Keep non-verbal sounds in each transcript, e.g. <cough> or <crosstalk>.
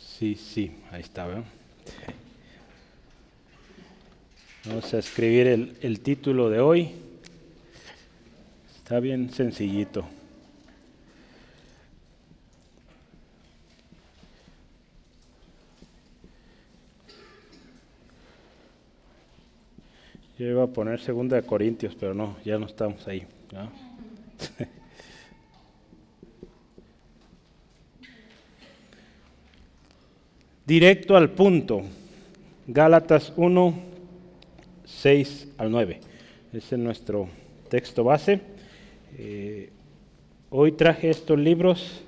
Sí, sí, ahí está, ¿verdad? Vamos a escribir el, el título de hoy. Está bien sencillito. Yo iba a poner segunda de Corintios, pero no, ya no estamos ahí. ¿no? <laughs> Directo al punto. Gálatas 1, 6 al 9. Ese es nuestro texto base. Eh, hoy traje estos libros.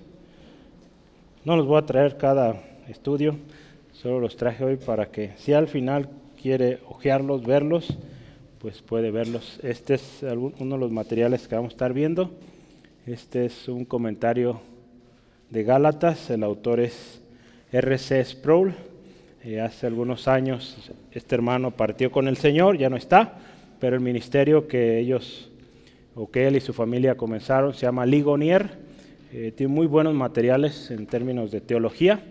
No los voy a traer cada estudio, solo los traje hoy para que si al final quiere ojearlos, verlos, pues puede verlos. Este es uno de los materiales que vamos a estar viendo. Este es un comentario de Gálatas. El autor es R.C. Sproul. Eh, hace algunos años este hermano partió con el Señor, ya no está, pero el ministerio que ellos, o que él y su familia comenzaron, se llama Ligonier. Eh, tiene muy buenos materiales en términos de teología,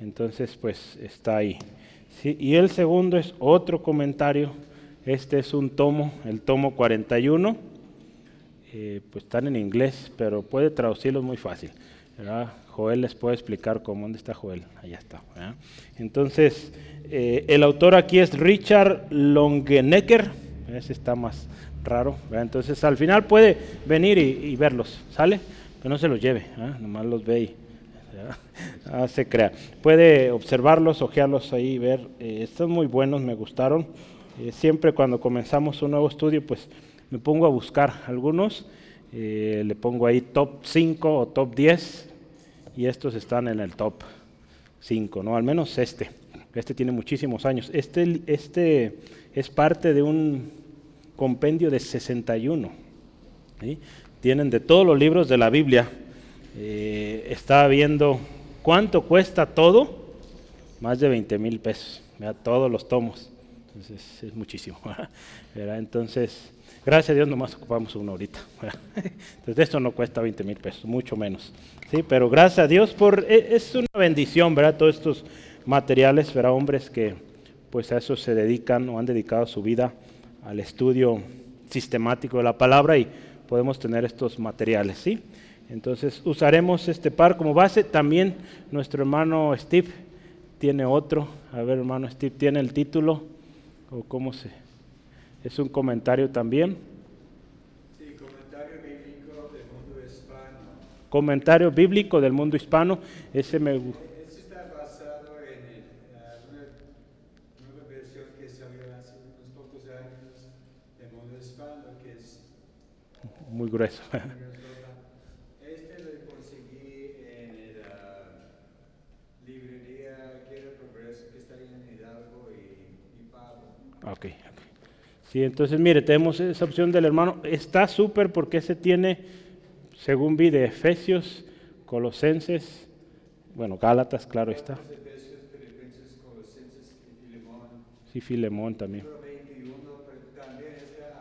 entonces pues está ahí. Y el segundo es otro comentario, este es un tomo, el tomo 41, eh, pues están en inglés, pero puede traducirlos muy fácil. Joel les puede explicar cómo, ¿dónde está Joel? Allá está. ¿verdad? Entonces, eh, el autor aquí es Richard Longenecker, ese está más raro, entonces al final puede venir y, y, verlos, ¿sale? Pero no se los lleve, nomás los ve y <laughs> ah, se crea. Puede observarlos, ojearlos ahí, ver, eh, muy buenos, me gustaron. Eh, siempre cuando comenzamos un nuevo estudio, pues me pongo a buscar algunos, eh, le pongo ahí top 5 o top 10 y estos están en el top 5, ¿no? Al menos este. Este tiene muchísimos años. Este, este es parte de un compendio de 61. ¿sí? Tienen de todos los libros de la Biblia. Eh, estaba viendo cuánto cuesta todo. Más de 20 mil pesos. ¿verdad? Todos los tomos. Entonces es muchísimo. <laughs> ¿verdad? Entonces, gracias a Dios nomás ocupamos uno ahorita. Entonces <laughs> esto no cuesta 20 mil pesos, mucho menos. Sí, pero gracias a Dios por es una bendición, ¿verdad? Todos estos materiales, ¿verdad? Hombres que pues a eso se dedican o han dedicado su vida al estudio sistemático de la palabra y podemos tener estos materiales, ¿sí? Entonces usaremos este par como base. También nuestro hermano Steve tiene otro. A ver, hermano Steve, ¿tiene el título? ¿O cómo se...? Es un comentario también. Sí, comentario bíblico del mundo hispano. Comentario bíblico del mundo hispano. Ese me... Este está basado en el, uh, una nueva versión que salió hace unos pocos años del mundo hispano, que es Muy grueso. <laughs> Este lo conseguí en la librería Quiero Progreso que está en Hidalgo y, y Pablo. Ok. Sí, entonces mire, tenemos esa opción del hermano. Está súper porque ese tiene, según vi, de Efesios, Colosenses, bueno, Gálatas, claro está. Sí, Filemón también. Libro 21, pero también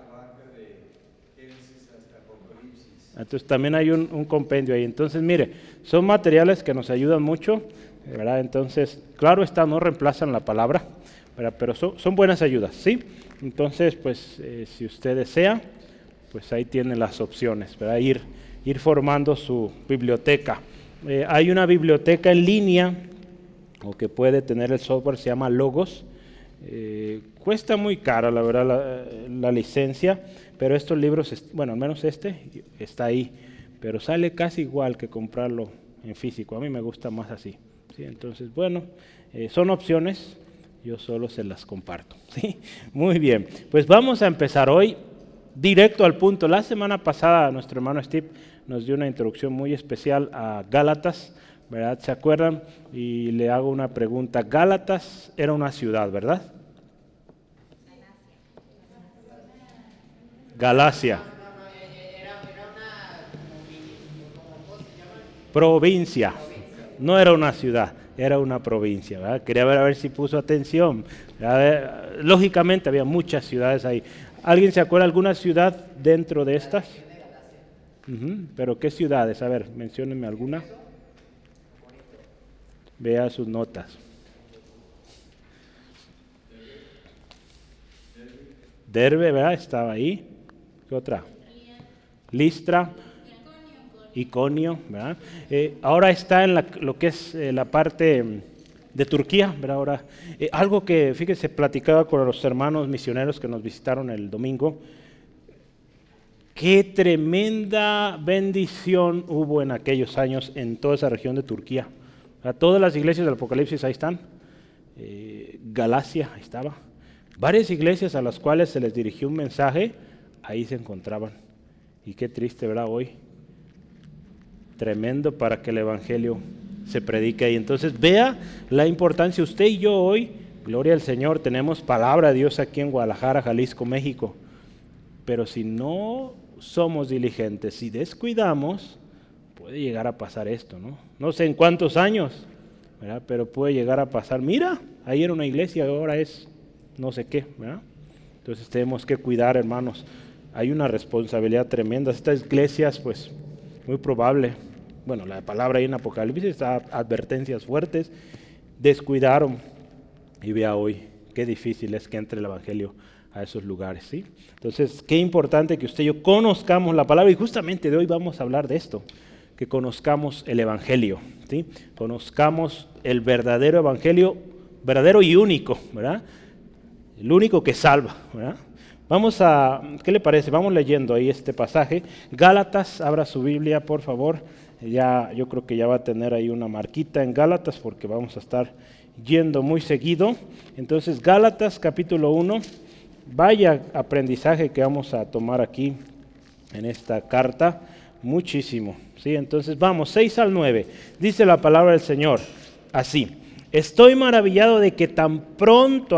abarca de Génesis hasta Apocalipsis. Entonces también hay un, un, compendio ahí. Entonces, mire, son materiales que nos ayudan mucho, ¿verdad? Entonces, claro está, no reemplazan la palabra, ¿verdad? pero son, son buenas ayudas, ¿sí? Entonces, pues, eh, si usted desea, pues ahí tiene las opciones, ¿verdad? Ir, ir formando su biblioteca. Eh, hay una biblioteca en línea, o que puede tener el software, se llama Logos. Eh, cuesta muy cara, la verdad, la, licencia, pero estos libros, bueno, al menos este está ahí, pero sale casi igual que comprarlo en físico. A mí me gusta más así. ¿sí? Entonces, bueno, son opciones, yo solo se las comparto. <laughs> ¿sí? Muy bien, pues vamos a empezar hoy directo al punto. La semana pasada nuestro hermano Steve nos dio una introducción muy especial a Gálatas, ¿verdad? ¿Se acuerdan? Y le hago una pregunta. Gálatas era una ciudad, ¿verdad? Galacia. Provincia. No era una ciudad, era una provincia. ¿verdad? Quería ver a ver si puso atención. Lógicamente había muchas ciudades ahí. ¿Alguien se acuerda alguna ciudad dentro de estas? ¿Pero qué ciudades? A ver, menciónenme alguna. Vea sus notas. Derbe, ¿verdad? Estaba ahí. ¿Qué otra? Listra. Iconio, ¿verdad? Eh, ahora está en lo que es eh, la parte de Turquía, ¿verdad? Ahora, eh, algo que, fíjese, platicaba con los hermanos misioneros que nos visitaron el domingo, qué tremenda bendición hubo en aquellos años en toda esa región de Turquía. todas las iglesias del Apocalipsis ahí están, Galacia ahí estaba, varias iglesias a las cuales se les dirigió un mensaje, ahí se encontraban. Y qué triste, ¿verdad? Hoy tremendo para que el Evangelio se predique ahí. Entonces vea la importancia. Usted y yo hoy, gloria al Señor, tenemos palabra de Dios aquí en Guadalajara, Jalisco, México. Pero si no somos diligentes, si descuidamos, puede llegar a pasar esto, ¿no? No sé en cuántos años, ¿verdad? pero puede llegar a pasar. Mira, ahí era una iglesia, ahora es no sé qué, ¿verdad? Entonces tenemos que cuidar, hermanos. Hay una responsabilidad tremenda. Estas iglesias, pues, muy probable, bueno, la palabra ahí en Apocalipsis está advertencias fuertes, descuidaron y vea hoy qué difícil es que entre el Evangelio a esos lugares, ¿sí? Entonces, qué importante que usted y yo conozcamos la palabra y justamente de hoy vamos a hablar de esto, que conozcamos el Evangelio, ¿sí? Conozcamos el verdadero Evangelio, verdadero y único, ¿verdad? El único que salva, ¿verdad? Vamos a, ¿qué le parece? Vamos leyendo ahí este pasaje. Gálatas, abra su Biblia, por favor. Ya, yo creo que ya va a tener ahí una marquita en Gálatas porque vamos a estar yendo muy seguido. Entonces, Gálatas capítulo 1, vaya aprendizaje que vamos a tomar aquí en esta carta, muchísimo. ¿sí? Entonces, vamos, 6 al 9. Dice la palabra del Señor así. Estoy maravillado de que tan pronto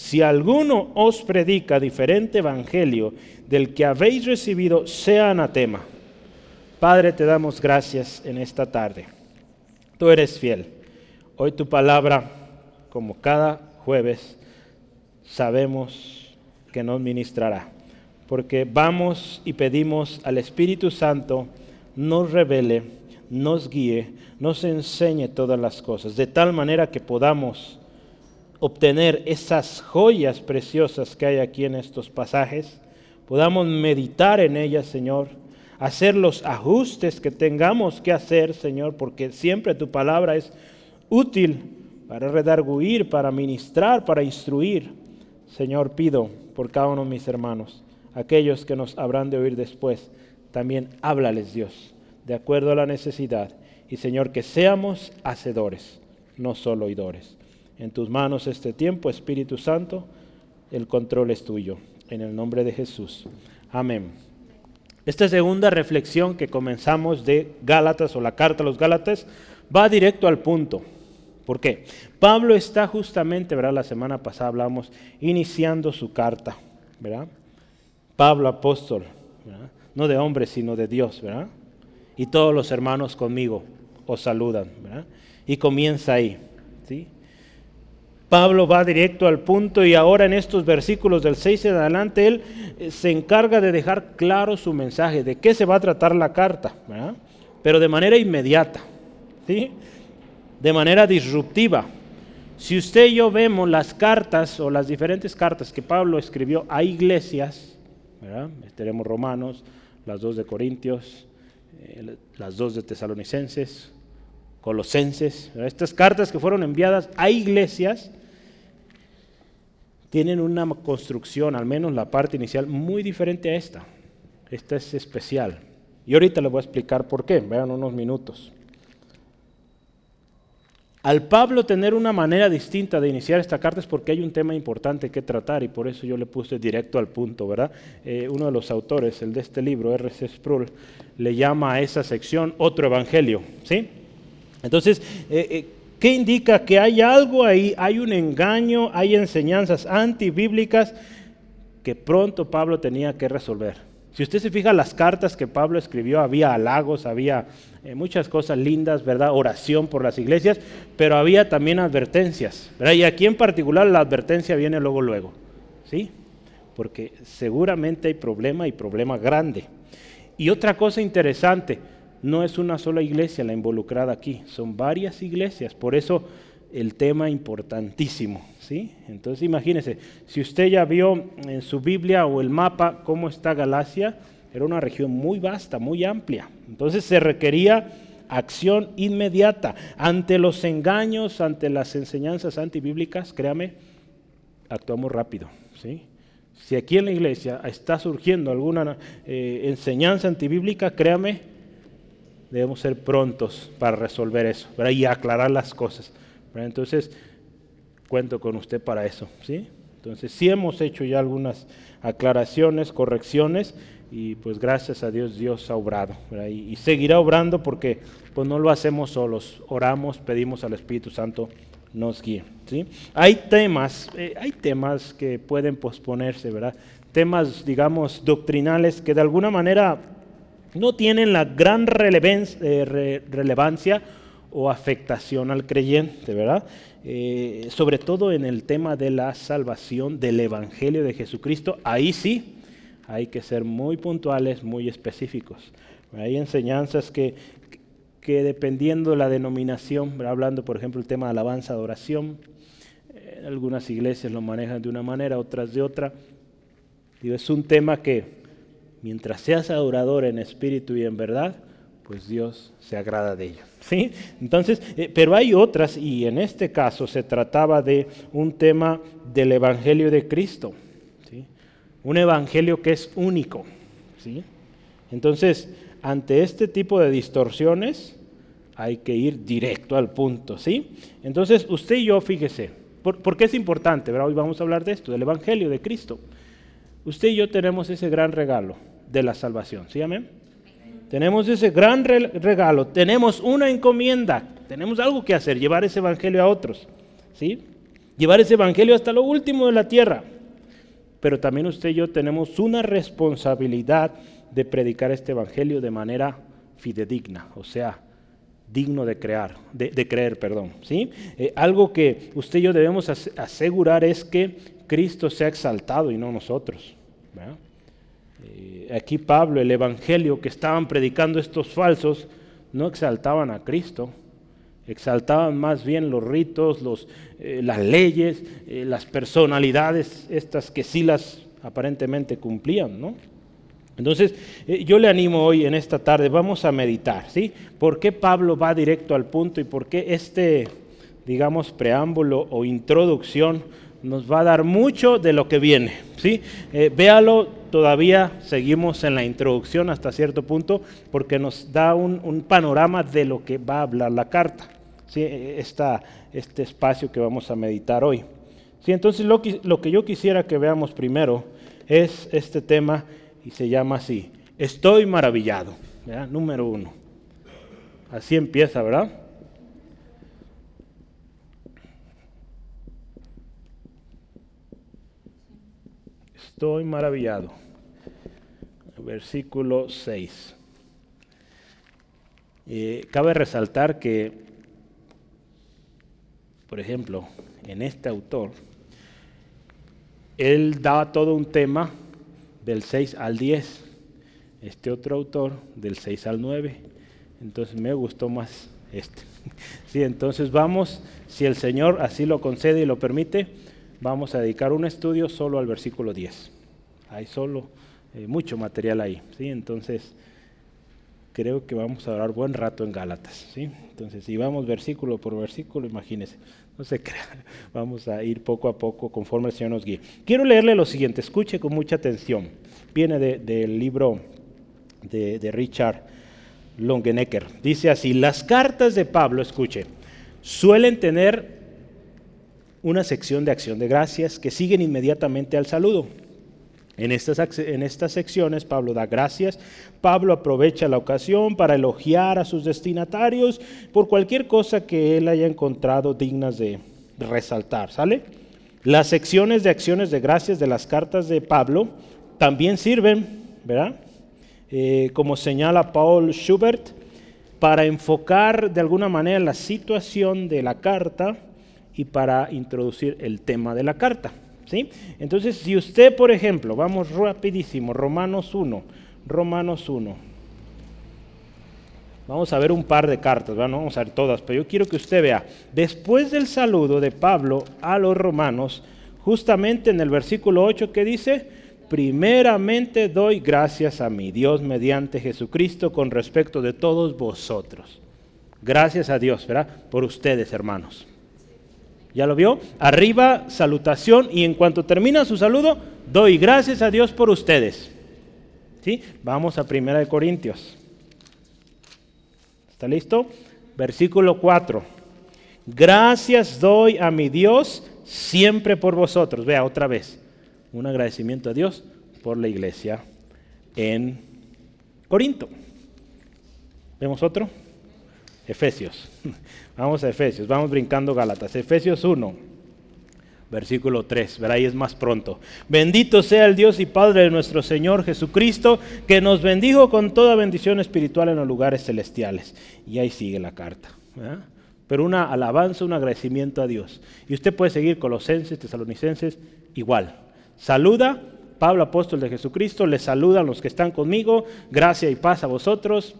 si alguno os predica diferente evangelio del que habéis recibido, sea anatema. Padre, te damos gracias en esta tarde. Tú eres fiel. Hoy tu palabra, como cada jueves, sabemos que nos ministrará. Porque vamos y pedimos al Espíritu Santo nos revele, nos guíe, nos enseñe todas las cosas, de tal manera que podamos obtener esas joyas preciosas que hay aquí en estos pasajes podamos meditar en ellas, Señor, hacer los ajustes que tengamos que hacer, Señor, porque siempre tu palabra es útil para redarguir, para ministrar, para instruir. Señor, pido por cada uno de mis hermanos, aquellos que nos habrán de oír después, también háblales, Dios, de acuerdo a la necesidad. Y Señor, que seamos hacedores, no solo oidores. En tus manos este tiempo, Espíritu Santo, el control es tuyo en el nombre de Jesús. Amén. Esta segunda reflexión que comenzamos de Gálatas o la carta a los Gálatas va directo al punto. ¿Por qué? Pablo está justamente, ¿verdad? La semana pasada hablamos, iniciando su carta, ¿verdad? Pablo apóstol, no de hombre, sino de Dios, ¿verdad? Y todos los hermanos conmigo os saludan, ¿verdad? Y comienza ahí, ¿sí? Pablo va directo al punto y ahora en estos versículos del 6 en adelante él eh, se encarga de dejar claro su mensaje, de qué se va a tratar la carta, pero de manera inmediata, ¿sí? de manera disruptiva. Si usted y yo vemos las cartas o las diferentes cartas que Pablo escribió a iglesias, tenemos Romanos, las dos de Corintios, eh, las dos de Tesalonicenses, Colosenses, estas cartas que fueron enviadas a iglesias, tienen una construcción, al menos la parte inicial, muy diferente a esta. Esta es especial. Y ahorita les voy a explicar por qué, vean unos minutos. Al Pablo tener una manera distinta de iniciar esta carta es porque hay un tema importante que tratar y por eso yo le puse directo al punto, ¿verdad? Eh, uno de los autores, el de este libro, R.C. Sproul, le llama a esa sección otro evangelio, ¿sí? Entonces, eh, eh, ¿Qué indica? Que hay algo ahí, hay un engaño, hay enseñanzas antibíblicas que pronto Pablo tenía que resolver. Si usted se fija las cartas que Pablo escribió, había halagos, había eh, muchas cosas lindas, ¿verdad? Oración por las iglesias, pero había también advertencias, ¿verdad? Y aquí en particular la advertencia viene luego, luego, ¿sí? Porque seguramente hay problema y problema grande. Y otra cosa interesante, no es una sola iglesia la involucrada aquí, son varias iglesias, por eso el tema importantísimo, ¿sí? Entonces imagínese, si usted ya vio en su Biblia o el mapa cómo está Galacia, era una región muy vasta, muy amplia. Entonces se requería acción inmediata ante los engaños, ante las enseñanzas antibíblicas, créame, actuamos rápido, ¿sí? Si aquí en la iglesia está surgiendo alguna eh, enseñanza antibíblica, créame, debemos ser prontos para resolver eso y aclarar las cosas. Entonces, cuento con usted para eso. ¿sí? Entonces, sí hemos hecho ya algunas aclaraciones, correcciones, y pues gracias a Dios Dios ha obrado. Y, seguirá obrando porque pues no lo hacemos solos, oramos, pedimos al Espíritu Santo nos guíe. ¿sí? Hay temas, eh, hay temas que pueden posponerse, ¿verdad? Temas, digamos, doctrinales que de alguna manera no tienen la gran eh, relevancia o afectación al creyente, ¿verdad? Eh, sobre todo en el tema de la salvación del Evangelio de Jesucristo, ahí sí hay que ser muy puntuales, muy específicos. Hay enseñanzas que, que dependiendo de la denominación, hablando por ejemplo el tema de alabanza, adoración, eh, algunas iglesias lo manejan de una manera, otras de otra. es un tema que mientras seas adorador en espíritu y en verdad, pues Dios se agrada de ello. ¿sí? Entonces, eh, pero hay otras, y en este caso se trataba de un tema del Evangelio de Cristo, un Evangelio que es único. ¿sí? Entonces, ante este tipo de distorsiones, hay que ir directo al punto. ¿sí? Entonces, usted y yo, fíjese, ¿por, qué es importante? Hoy vamos a hablar de esto, del Evangelio de Cristo. Usted y yo tenemos ese gran regalo de la salvación. ¿Sí, amén? Tenemos ese gran regalo, tenemos una encomienda, tenemos algo que hacer, llevar ese evangelio a otros. ¿Sí? Llevar ese evangelio hasta lo último de la tierra. Pero también usted y yo tenemos una responsabilidad de predicar este evangelio de manera fidedigna, o sea, digno de crear, de, creer, perdón. ¿sí? Eh, algo que usted y yo debemos asegurar es que Cristo sea exaltado y no nosotros. Eh, aquí Pablo, el Evangelio que estaban predicando estos falsos, no exaltaban a Cristo, exaltaban más bien los ritos, los, eh, las leyes, eh, las personalidades, estas que sí las aparentemente cumplían, ¿no? Entonces, yo le animo hoy en esta tarde, vamos a meditar, ¿sí? ¿Por qué Pablo va directo al punto y por qué este, digamos, preámbulo o introducción nos va a dar mucho de lo que viene. ¿sí? Eh, véalo, todavía seguimos en la introducción hasta cierto punto porque nos da un, panorama de lo que va a hablar la carta, ¿sí? este espacio que vamos a meditar hoy. ¿Sí? Entonces lo que, lo que yo quisiera que veamos primero es este tema y se llama así, estoy maravillado, número uno. Así empieza, ¿verdad? Estoy maravillado. Versículo 6. Eh, cabe resaltar que, por ejemplo, en este autor, él da todo un tema del 6 al 10. Este otro autor del 6 al 9. Entonces me gustó más este. <laughs> Sí, entonces vamos, si el Señor así lo concede y lo permite, vamos a dedicar un estudio solo al versículo 10. Hay solo eh, mucho material ahí, ¿sí? Entonces, creo que vamos a durar buen rato en Gálatas, ¿sí? Entonces, si vamos versículo por versículo, imagínense, no se <laughs> crea, vamos a ir poco a poco conforme el Señor nos guíe. Quiero leerle lo siguiente, escuche con mucha atención. Viene del libro de, de Richard Longenecker. Dice así, las cartas de Pablo, escuche, suelen tener una sección de acción de gracias que siguen inmediatamente al saludo. En estas, en estas secciones Pablo da gracias, Pablo aprovecha la ocasión para elogiar a sus destinatarios por cualquier cosa que él haya encontrado dignas de resaltar, ¿sale? Las secciones de acciones de gracias de las cartas de Pablo también sirven, ¿verdad? Eh, como señala Paul Schubert, para enfocar de alguna manera la situación de la carta y para introducir el tema de la carta. ¿sí? Entonces, si usted, por ejemplo, vamos rapidísimo, Romanos 1, Romanos 1. Vamos a ver un par de cartas, no vamos a ver todas, pero yo quiero que usted vea, después del saludo de Pablo a los romanos, justamente en el versículo 8 que dice, primeramente doy gracias a mi Dios mediante Jesucristo con respecto de todos vosotros. Gracias a Dios, ¿verdad? Por ustedes, hermanos. ¿Ya lo vio? Arriba, salutación y en cuanto termina su saludo, doy gracias a Dios por ustedes. ¿Sí? Vamos a Primera de Corintios. ¿Está listo? Versículo 4. Gracias doy a mi Dios siempre por vosotros. Vea otra vez un agradecimiento a Dios por la iglesia en Corinto. ¿Vemos otro? Efesios. <laughs> Vamos a Efesios, vamos brincando Gálatas. Efesios 1, versículo 3, verá ahí es más pronto. Bendito sea el Dios y Padre de nuestro Señor Jesucristo, que nos bendijo con toda bendición espiritual en los lugares celestiales. Y ahí sigue la carta. Pero una alabanza, un agradecimiento a Dios. Y usted puede seguir Colosenses, Tesalonicenses, igual. Saluda, Pablo apóstol de Jesucristo, les saludan los que están conmigo, gracia y paz a vosotros.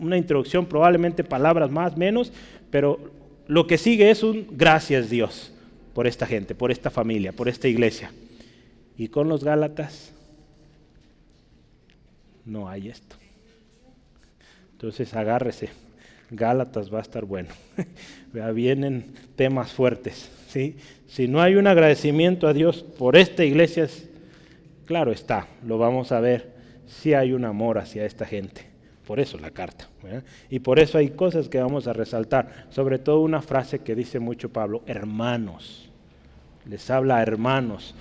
Una introducción, probablemente palabras más, menos, pero lo que sigue es un gracias Dios por esta gente, por esta familia, por esta iglesia. Y con los Gálatas no hay esto. Entonces agárrese. Gálatas va a estar bueno. <laughs> Vienen temas fuertes. ¿sí? Si no hay un agradecimiento a Dios por esta iglesia, claro está, lo vamos a ver, si hay un amor hacia esta gente. Por eso la carta. Y por eso hay cosas que vamos a resaltar. Sobre todo una frase que dice mucho Pablo, hermanos. Les habla a hermanos.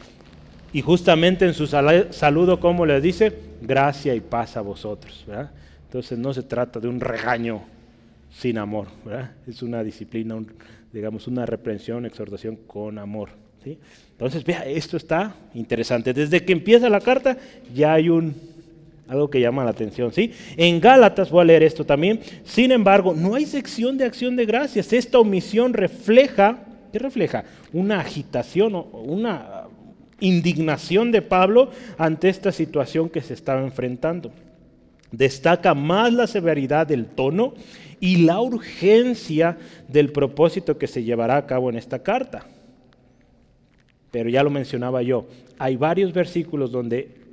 Y justamente en su saludo, como les dice, gracia y paz a vosotros. Entonces no se trata de un regaño sin amor. Es una disciplina, digamos, una reprensión, exhortación con amor. Entonces, vea, esto está interesante. Desde que empieza la carta ya hay un, algo que llama la atención. ¿sí? En Gálatas, voy a leer esto también, sin embargo, no hay sección de acción de gracias. Esta omisión refleja, ¿qué refleja? Una agitación, una indignación de Pablo ante esta situación que se estaba enfrentando. Destaca más la severidad del tono y la urgencia del propósito que se llevará a cabo en esta carta. Pero ya lo mencionaba yo, hay varios versículos donde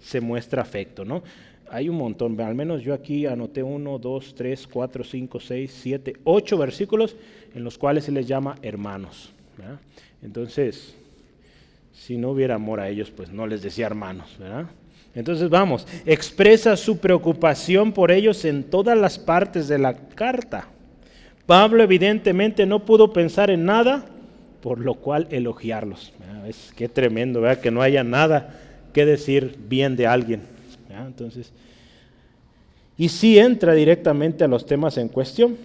se muestra afecto, ¿no? Hay un montón, al menos yo aquí anoté uno, dos, tres, cuatro, cinco, seis, siete, ocho versículos en los cuales se les llama hermanos. Entonces, si no hubiera amor a ellos, pues no les decía hermanos, ¿verdad? Entonces vamos, expresa su preocupación por ellos en todas las partes de la carta. Pablo evidentemente no pudo pensar en nada, por lo cual elogiarlos. Es que tremendo, ¿verdad? que no haya nada que decir bien de alguien. Entonces, y sí entra directamente a los temas en cuestión.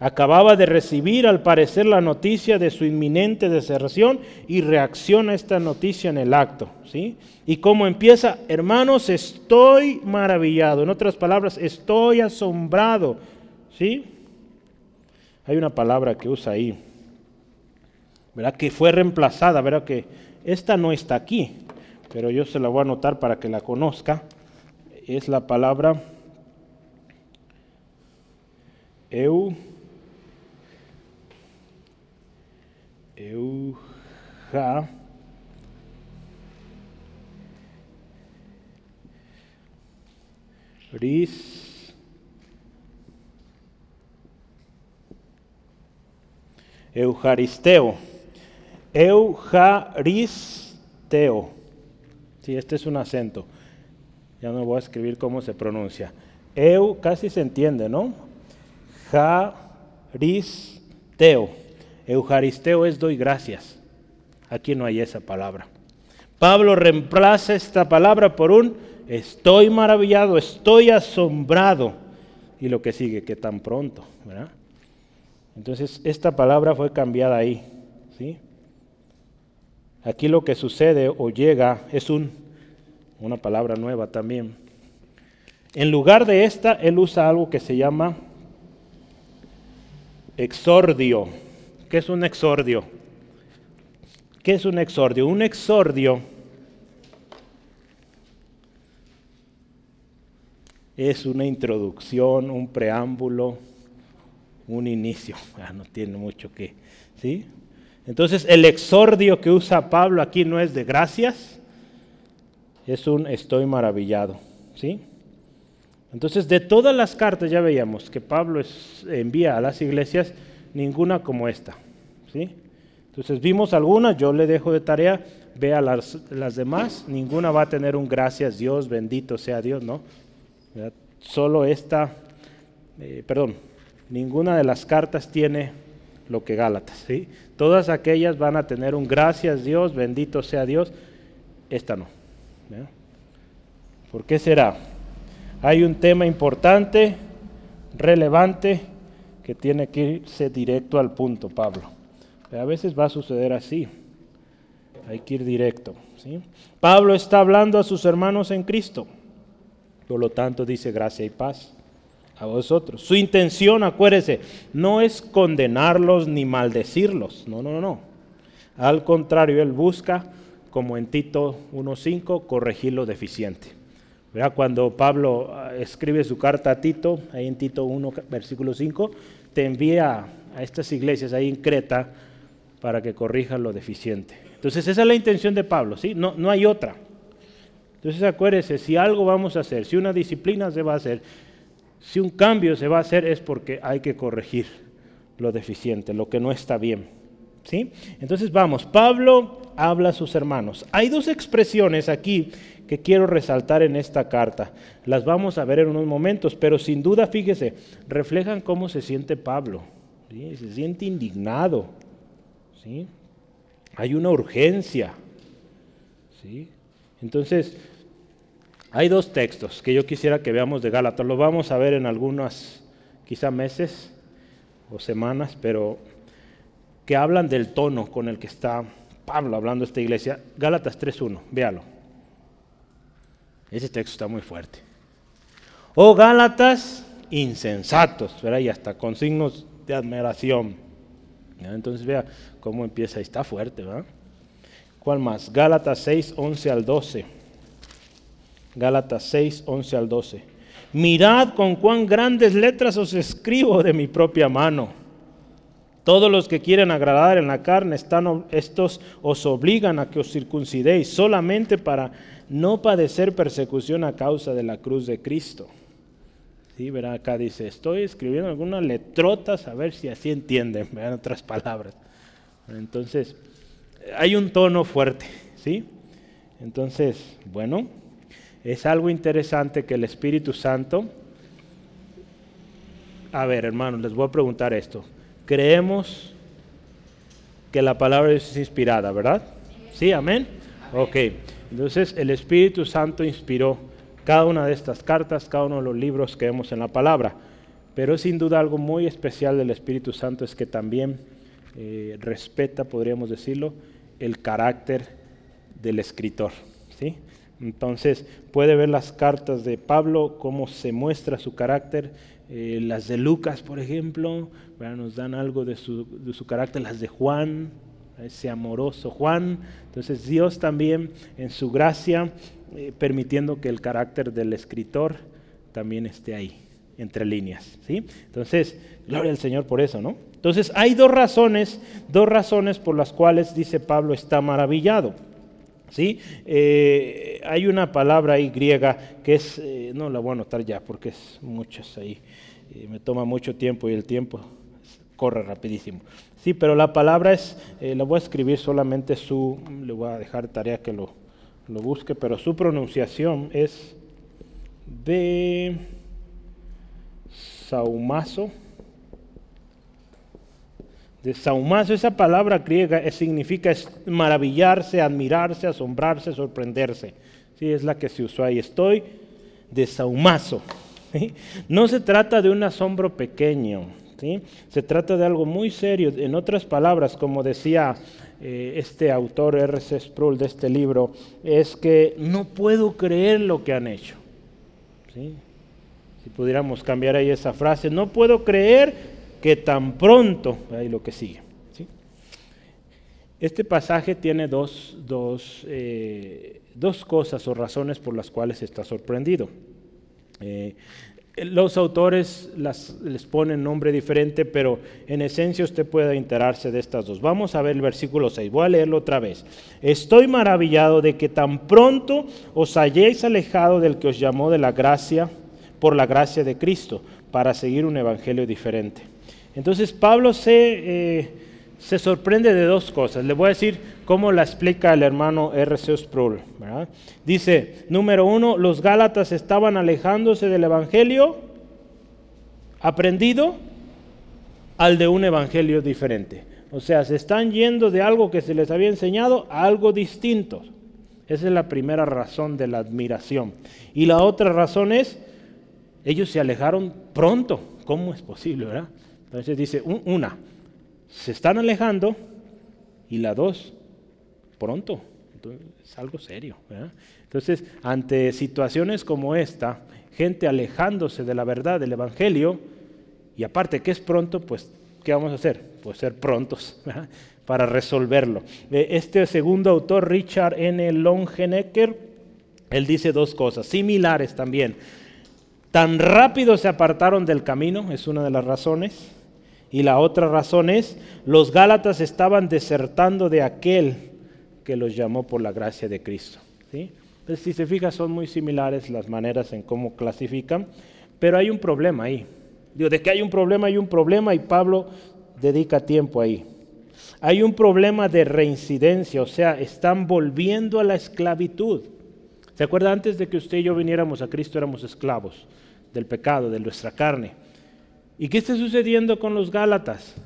Acababa de recibir al parecer la noticia de su inminente deserción y reacciona a esta noticia en el acto. ¿sí? Y como empieza, hermanos, estoy maravillado. En otras palabras, estoy asombrado. ¿sí? Hay una palabra que usa ahí, ¿verdad? que fue reemplazada, ¿verdad? que esta no está aquí, pero yo se la voy a anotar para que la conozca. Es la palabra eu Euja. Ris. Eujaristeo. Sí, este es un acento. Ya no voy a escribir cómo se pronuncia. Eu casi se entiende, ¿no? Jaristeo. Eujaristeo es doy gracias. Aquí no hay esa palabra. Pablo reemplaza esta palabra por un estoy maravillado, estoy asombrado. Y lo que sigue, que tan pronto, ¿verdad? Entonces, esta palabra fue cambiada ahí, ¿sí? Aquí lo que sucede o llega es un, una palabra nueva también. En lugar de esta, él usa algo que se llama exordio. ¿Qué es un exordio? ¿Qué es un exordio? Un exordio es una introducción, un preámbulo, un inicio. <laughs> Ah, no tiene mucho que, ¿sí? Entonces el exordio que usa Pablo aquí no es de gracias, es un estoy maravillado, ¿sí? Entonces de todas las cartas ya veíamos que Pablo envía a las iglesias ninguna como esta, ¿sí? Entonces vimos algunas, yo le dejo de tarea, vea las, las demás, ninguna va a tener un gracias Dios, bendito sea Dios, ¿no? Solo esta, eh, perdón, ninguna de las cartas tiene lo que Gálatas, ¿sí? Todas aquellas van a tener un gracias Dios, bendito sea Dios, esta no. ¿Por qué será? Hay un tema importante, relevante, que tiene que irse directo al punto, Pablo. a veces va a suceder así. Hay que ir directo. ¿sí? Pablo está hablando a sus hermanos en Cristo. Por lo tanto, dice gracia y paz a vosotros. Su intención, acuérdese, no es condenarlos ni maldecirlos. No, no, no. Al contrario, él busca, como en Tito 1.5, corregir lo deficiente. Cuando Pablo ah, escribe su carta a Tito, ahí en Tito 1, versículo 5, te envía a estas iglesias ahí en Creta para que corrijan lo deficiente. Entonces esa es la intención de Pablo, ¿sí? No, no hay otra. Entonces acuérdese, si algo vamos a hacer, si una disciplina se va a hacer, si un cambio se va a hacer es porque hay que corregir lo deficiente, lo que no está bien. ¿sí? Entonces vamos, Pablo habla a sus hermanos. Hay dos expresiones aquí que quiero resaltar en esta carta. Las vamos a ver en unos momentos, pero sin duda, fíjese, reflejan cómo se siente Pablo. Se siente indignado. ¿sí? Hay una urgencia. ¿sí? Entonces, hay dos textos que yo quisiera que veamos de Gálatas. Lo vamos a ver en algunos, quizá meses o semanas, pero que hablan del tono con el que está Pablo hablando esta iglesia. Gálatas 3.1, véalo. Ese texto está muy fuerte. Oh Gálatas insensatos, ¿verdad? Y hasta con signos de admiración. Entonces vea cómo empieza, está fuerte, ¿verdad? ¿Cuál más? Gálatas 6, 11 al 12. Gálatas 6, 11 al 12. Mirad con cuán grandes letras os escribo de mi propia mano. Todos los que quieren agradar en la carne, están, estos os obligan a que os circuncidéis solamente para no padecer persecución a causa de la cruz de Cristo. Sí, verá, acá dice, estoy escribiendo algunas letrotas a ver si así entienden, <laughs> vean otras palabras. Entonces, hay un tono fuerte, ¿sí? Entonces, bueno, es algo interesante que el Espíritu Santo, a ver hermanos, les voy a preguntar esto. Creemos que la palabra es inspirada, ¿verdad? Sí, amén. Ok, entonces el Espíritu Santo inspiró cada una de estas cartas, cada uno de los libros que vemos en la palabra. Pero sin duda algo muy especial del Espíritu Santo es que también eh, respeta, podríamos decirlo, el carácter del escritor. ¿sí? Entonces puede ver las cartas de Pablo, cómo se muestra su carácter. Eh, las de Lucas, por ejemplo, nos dan algo de su, carácter. Las de Juan, ese amoroso Juan. Entonces Dios también en su gracia, eh, permitiendo que el carácter del escritor también esté ahí, entre líneas. ¿sí? Entonces, gloria al Señor por eso, ¿no? Entonces hay dos razones, dos razones por las cuales dice Pablo está maravillado. ¿Sí? Eh, hay una palabra ahí griega que es, eh, no la voy a anotar ya porque es muchas ahí, eh, me toma mucho tiempo y el tiempo corre rapidísimo. Sí, pero la palabra es, la voy a escribir solamente su, le voy a dejar tarea que lo, lo busque, pero su pronunciación es de saumazo, De saumazo, esa palabra griega significa maravillarse, admirarse, asombrarse, sorprenderse. Sí, es la que se usó ahí. Estoy de saumazo. No se trata de un asombro pequeño, ¿sí? se trata de algo muy serio. En otras palabras, como decía eh, este autor R.C. Sproul de este libro, es que no puedo creer lo que han hecho. Si pudiéramos cambiar ahí esa frase, no puedo creer que tan pronto, ahí lo que sigue. Este pasaje tiene dos, dos, eh, dos, cosas o razones por las cuales está sorprendido. Eh, los autores les ponen nombre diferente, pero en esencia usted puede enterarse de estas dos. Vamos a ver el versículo 6, voy a leerlo otra vez. Estoy maravillado de que tan pronto os hayáis alejado del que os llamó de la gracia, por la gracia de Cristo, para seguir un evangelio diferente. Entonces Pablo se, eh, se sorprende de dos cosas. Le voy a decir cómo la explica el hermano R.C. Sproul. Dice, número uno, los Gálatas estaban alejándose del Evangelio aprendido al de un Evangelio diferente. O sea, se están yendo de algo que se les había enseñado a algo distinto. Esa es la primera razón de la admiración. Y la otra razón es, ellos se alejaron pronto. ¿Cómo es posible, verdad? Entonces dice, una, se están alejando y la dos, pronto. es algo serio. Entonces, ante situaciones como esta, gente alejándose de la verdad del Evangelio, y aparte que es pronto, pues, ¿qué vamos a hacer? Pues ser prontos para resolverlo. Eh, este segundo autor, Richard N. Longenecker, él dice dos cosas similares también. Tan rápido se apartaron del camino, es una de las razones. Y la otra razón es, los Gálatas estaban desertando de aquel que los llamó por la gracia de Cristo. si se fija, son muy similares las maneras en cómo clasifican, pero hay un problema ahí. Digo, de que hay un problema, hay un problema y Pablo dedica tiempo ahí. Hay un problema de reincidencia, o sea, están volviendo a la esclavitud. ¿Se acuerda antes de que usted y yo viniéramos a Cristo éramos esclavos del pecado, de nuestra carne? ¿Y qué está sucediendo con los Gálatas?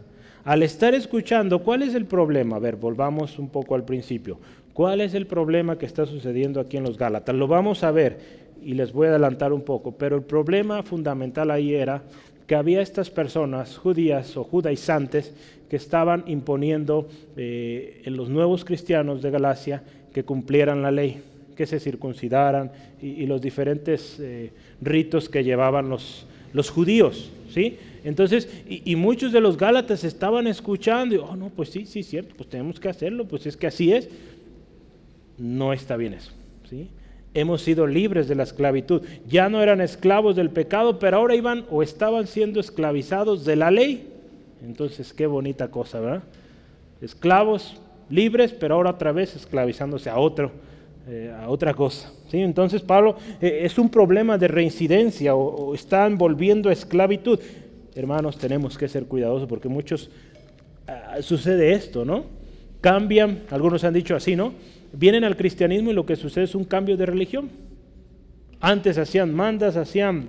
Al estar escuchando, ¿cuál es el problema? A ver, volvamos un poco al principio. ¿Cuál es el problema que está sucediendo aquí en los Gálatas? Lo vamos a ver y les voy a adelantar un poco, pero el problema fundamental ahí era que había estas personas judías o judaizantes que estaban imponiendo eh, en los nuevos cristianos de Galacia que cumplieran la ley, que se circuncidaran y, los diferentes eh, ritos que llevaban los, los judíos. Entonces, y, muchos de los Gálatas estaban escuchando, y, oh, no, pues sí, sí, cierto, pues tenemos que hacerlo, pues es que así es. No está bien eso, ¿sí? Hemos sido libres de la esclavitud. Ya no eran esclavos del pecado, pero ahora iban o estaban siendo esclavizados de la ley. Entonces, qué bonita cosa, ¿verdad? Esclavos libres, pero ahora otra vez esclavizándose a otro eh, a otra cosa. ¿sí? Entonces Pablo eh, es un problema de reincidencia o, están volviendo a esclavitud. Hermanos, tenemos que ser cuidadosos porque muchos ah, sucede esto, ¿no? Cambian, algunos han dicho así, ¿no? Vienen al cristianismo y lo que sucede es un cambio de religión. Antes hacían mandas, hacían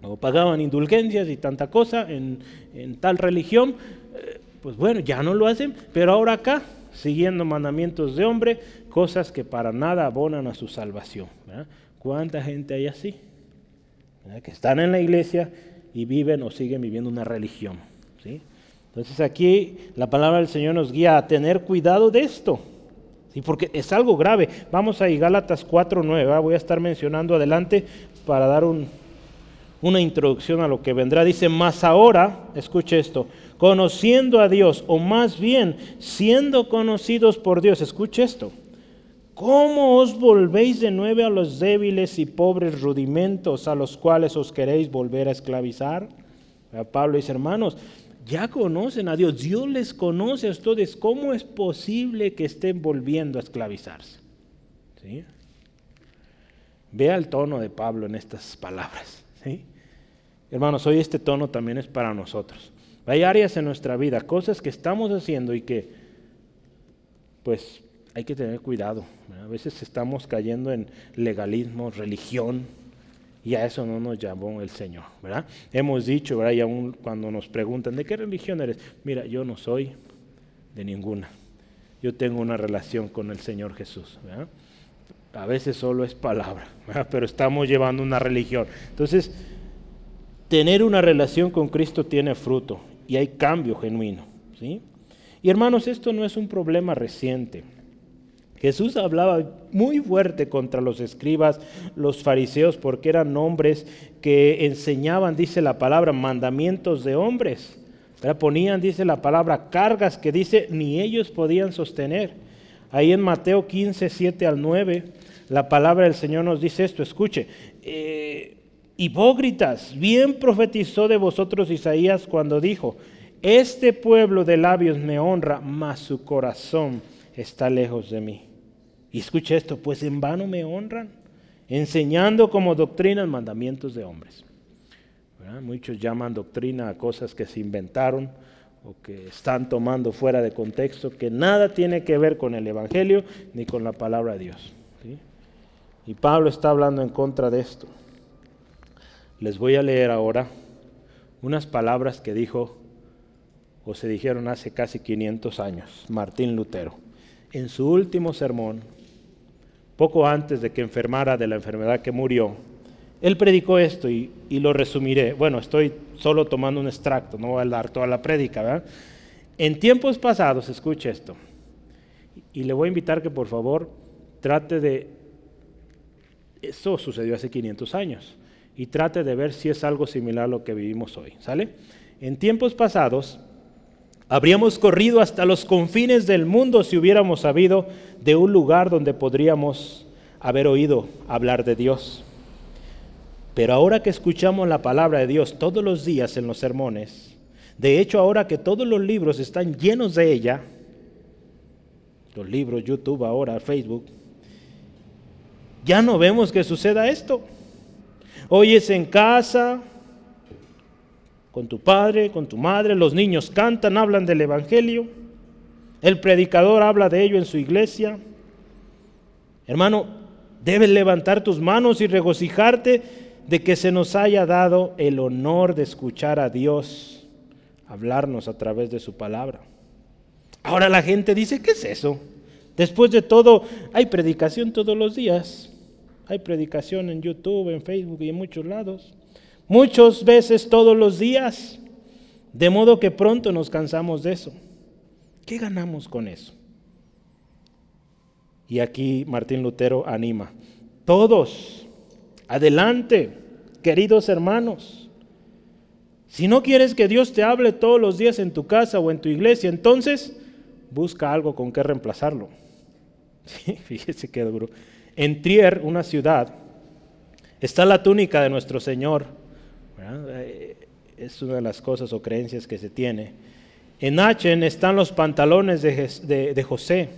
o pagaban indulgencias y tanta cosa en, en tal religión. Eh, pues bueno, ya no lo hacen, pero ahora acá siguiendo mandamientos de hombre, cosas que para nada abonan a su salvación. ¿Cuánta gente hay así? Que están en la iglesia y viven o siguen viviendo una religión. Entonces aquí la palabra del Señor nos guía a tener cuidado de esto. Porque es algo grave. Vamos a Gálatas 4.9. Voy a estar mencionando adelante para dar una introducción a lo que vendrá. Dice, más ahora, escuche esto, conociendo a Dios, o más bien siendo conocidos por Dios. Escuche esto. ¿Cómo os volvéis de nuevo a los débiles y pobres rudimentos a los cuales os queréis volver a esclavizar? Pablo dice, hermanos, ya conocen a Dios, Dios les conoce a ustedes, ¿cómo es posible que estén volviendo a esclavizarse? ¿Sí? Vea el tono de Pablo en estas palabras. ¿sí? Hermanos, hoy este tono también es para nosotros. Hay áreas en nuestra vida, cosas que estamos haciendo y que, pues, hay que tener cuidado. A veces estamos cayendo en legalismo, religión, Y a eso no nos llamó el Señor, ¿verdad? Hemos dicho, ¿verdad? Y aún cuando nos preguntan, ¿de qué religión eres? Mira, yo no soy de ninguna. Yo tengo una relación con el Señor Jesús. A veces solo es palabra, pero estamos llevando una religión. Entonces, tener una relación con Cristo tiene fruto y hay cambio genuino. ¿sí? Y hermanos, esto no es un problema reciente. Jesús hablaba muy fuerte contra los escribas, los fariseos, porque eran hombres que enseñaban, dice la palabra, mandamientos de hombres. Ponían, dice la palabra, cargas que dice ni ellos podían sostener. Ahí en Mateo 15, 7 al 9, la palabra del Señor nos dice esto, escuche, eh, hipócritas, bien profetizó de vosotros Isaías cuando dijo, este pueblo de labios me honra, mas su corazón está lejos de mí. Y escuche esto, pues en vano me honran, enseñando como doctrina mandamientos de hombres. Muchos llaman doctrina a cosas que se inventaron o que están tomando fuera de contexto, que nada tiene que ver con el Evangelio ni con la palabra de Dios. Y Pablo está hablando en contra de esto. Les voy a leer ahora unas palabras que dijo o se dijeron hace casi 500 años Martín Lutero. En su último sermón, poco antes de que enfermara de la enfermedad que murió, él predicó esto y, lo resumiré. Bueno, estoy solo tomando un extracto, no voy a dar toda la prédica. ¿verdad? En tiempos pasados, escuche esto, y le voy a invitar que por favor trate de... Eso sucedió hace 500 años y trate de ver si es algo similar a lo que vivimos hoy. ¿Sale? En tiempos pasados, habríamos corrido hasta los confines del mundo si hubiéramos sabido de un lugar donde podríamos haber oído hablar de Dios. Pero ahora que escuchamos la palabra de Dios todos los días en los sermones, de hecho ahora que todos los libros están llenos de ella, los libros, YouTube ahora, Facebook, ya no vemos que suceda esto. Oyes en casa, con tu padre, con tu madre, los niños cantan, hablan del Evangelio, el predicador habla de ello en su iglesia. Hermano, debes levantar tus manos y regocijarte de que se nos haya dado el honor de escuchar a Dios hablarnos a través de su palabra. Ahora la gente dice, ¿qué es eso? Después de todo, hay predicación todos los días. Hay predicación en YouTube, en Facebook y en muchos lados. Muchas veces todos los días. De modo que pronto nos cansamos de eso. ¿Qué ganamos con eso? Y aquí Martín Lutero anima. Todos, adelante, queridos hermanos. Si no quieres que Dios te hable todos los días en tu casa o en tu iglesia, entonces busca algo con que reemplazarlo. <laughs> fíjese qué duro. En Trier, una ciudad, está la túnica de nuestro Señor. Eh, es una de las cosas o creencias que se tiene. En Aachen están los pantalones de, José.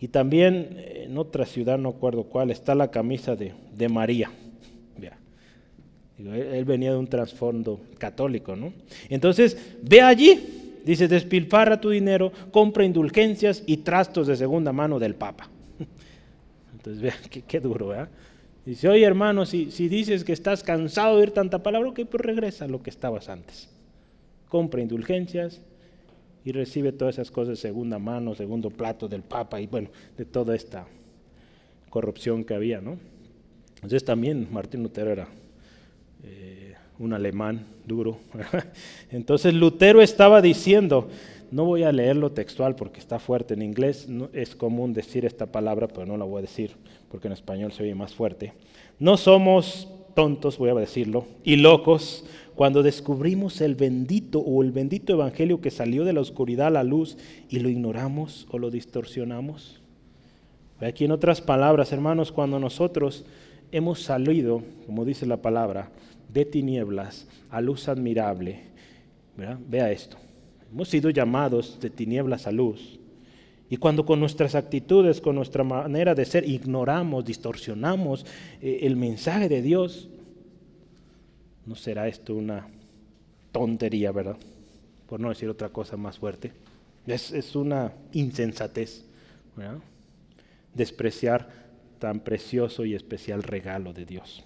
Y también en otra ciudad, no acuerdo cuál, está la camisa de, María. él venía de un trasfondo católico, ¿no? Entonces, ve allí, dice, despilfarra tu dinero, compra indulgencias y trastos de segunda mano del Papa. <laughs> Entonces, vean, qué, duro, ¿verdad? Dice, oye hermano, si, si, dices que estás cansado de oír tanta palabra, ok, pues regresa a lo que estabas antes. Compra indulgencias y recibe todas esas cosas de segunda mano, segundo plato del Papa y bueno, de toda esta corrupción que había, ¿no? Entonces también Martín Lutero era eh, un alemán duro. <laughs> Entonces Lutero estaba diciendo, no voy a leerlo textual porque está fuerte en inglés, es común decir esta palabra, pero no la voy a decir porque en español se oye más fuerte. No somos tontos, voy a decirlo, y locos cuando descubrimos el bendito o el bendito evangelio que salió de la oscuridad a la luz y lo ignoramos o lo distorsionamos. Aquí en otras palabras, hermanos, cuando nosotros hemos salido, como dice la palabra, de tinieblas a luz admirable, vea esto, Hemos sido llamados de tinieblas a luz. Y cuando con nuestras actitudes, con nuestra manera de ser, ignoramos, distorsionamos eh, el mensaje de Dios, ¿no será esto una tontería, verdad? Por no decir otra cosa más fuerte. Es, es una insensatez, ¿verdad? Despreciar tan precioso y especial regalo de Dios.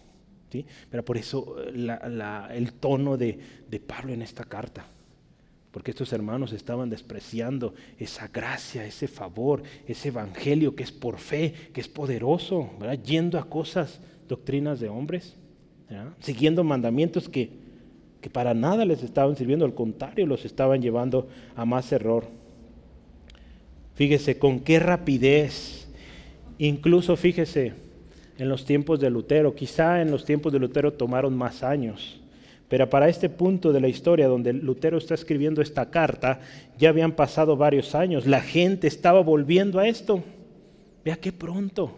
¿sí? Pero por eso el tono de, de Pablo en esta carta porque estos hermanos estaban despreciando esa gracia, ese favor, ese evangelio que es por fe, que es poderoso, yendo a cosas, doctrinas de hombres, siguiendo mandamientos que, que para nada les estaban sirviendo, al contrario, los estaban llevando a más error. Fíjese con qué rapidez, incluso fíjese en los tiempos de Lutero, quizá en los tiempos de Lutero tomaron más años pero para este punto de la historia donde Lutero está escribiendo esta carta, ya habían pasado varios años, la gente estaba volviendo a esto. Vea qué pronto.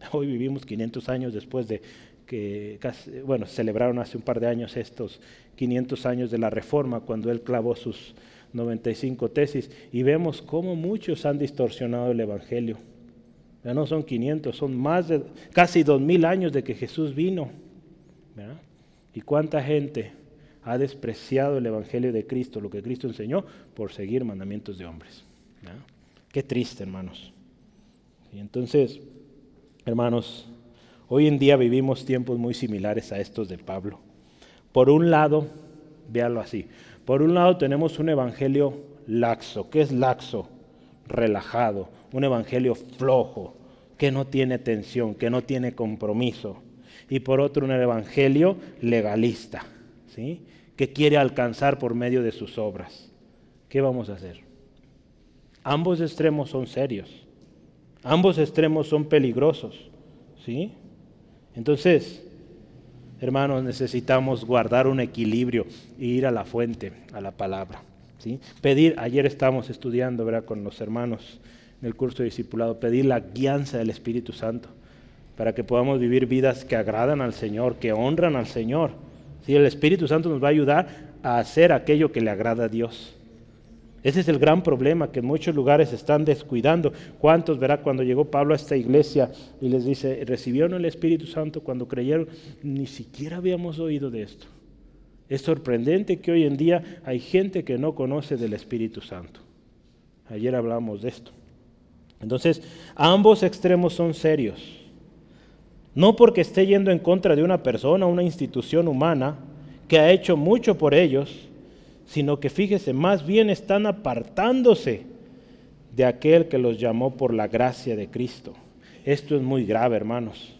<laughs> Hoy vivimos 500 años después de que, bueno, celebraron hace un par de años estos 500 años de la Reforma, cuando él clavó sus 95 tesis, y vemos cómo muchos han distorsionado el Evangelio. Ya no son 500, son más de casi 2000 años de que Jesús vino. ¿verdad? ¿Y cuánta gente ha despreciado el Evangelio de Cristo, lo que Cristo enseñó, por seguir mandamientos de hombres? Qué triste, hermanos. Y entonces, hermanos, hoy en día vivimos tiempos muy similares a estos de Pablo. Por un lado, véalo así, por un lado tenemos un evangelio laxo. ¿Qué es laxo? Relajado, un evangelio flojo, que no tiene tensión, que no tiene compromiso y por otro un evangelio legalista, ¿sí? que quiere alcanzar por medio de sus obras. ¿Qué vamos a hacer? Ambos extremos son serios, ambos extremos son peligrosos. ¿sí? Entonces, hermanos, necesitamos guardar un equilibrio e ir a la fuente, a la palabra. ¿sí? Pedir, ayer estábamos estudiando ¿verdad? con los hermanos en el curso de discipulado, pedir la guianza del Espíritu Santo para que podamos vivir vidas que agradan al Señor, que honran al Señor. Si El Espíritu Santo nos va a ayudar a hacer aquello que le agrada a Dios. Ese es el gran problema que en muchos lugares están descuidando. ¿Cuántos verá cuando llegó Pablo a esta iglesia y les dice, recibieron el Espíritu Santo cuando creyeron? Ni siquiera habíamos oído de esto. Es sorprendente que hoy en día hay gente que no conoce del Espíritu Santo. Ayer hablamos de esto. Entonces, ambos extremos son serios. No porque esté yendo en contra de una persona, una institución humana que ha hecho mucho por ellos, sino que fíjese, más bien están apartándose de aquel que los llamó por la gracia de Cristo. Esto es muy grave, hermanos.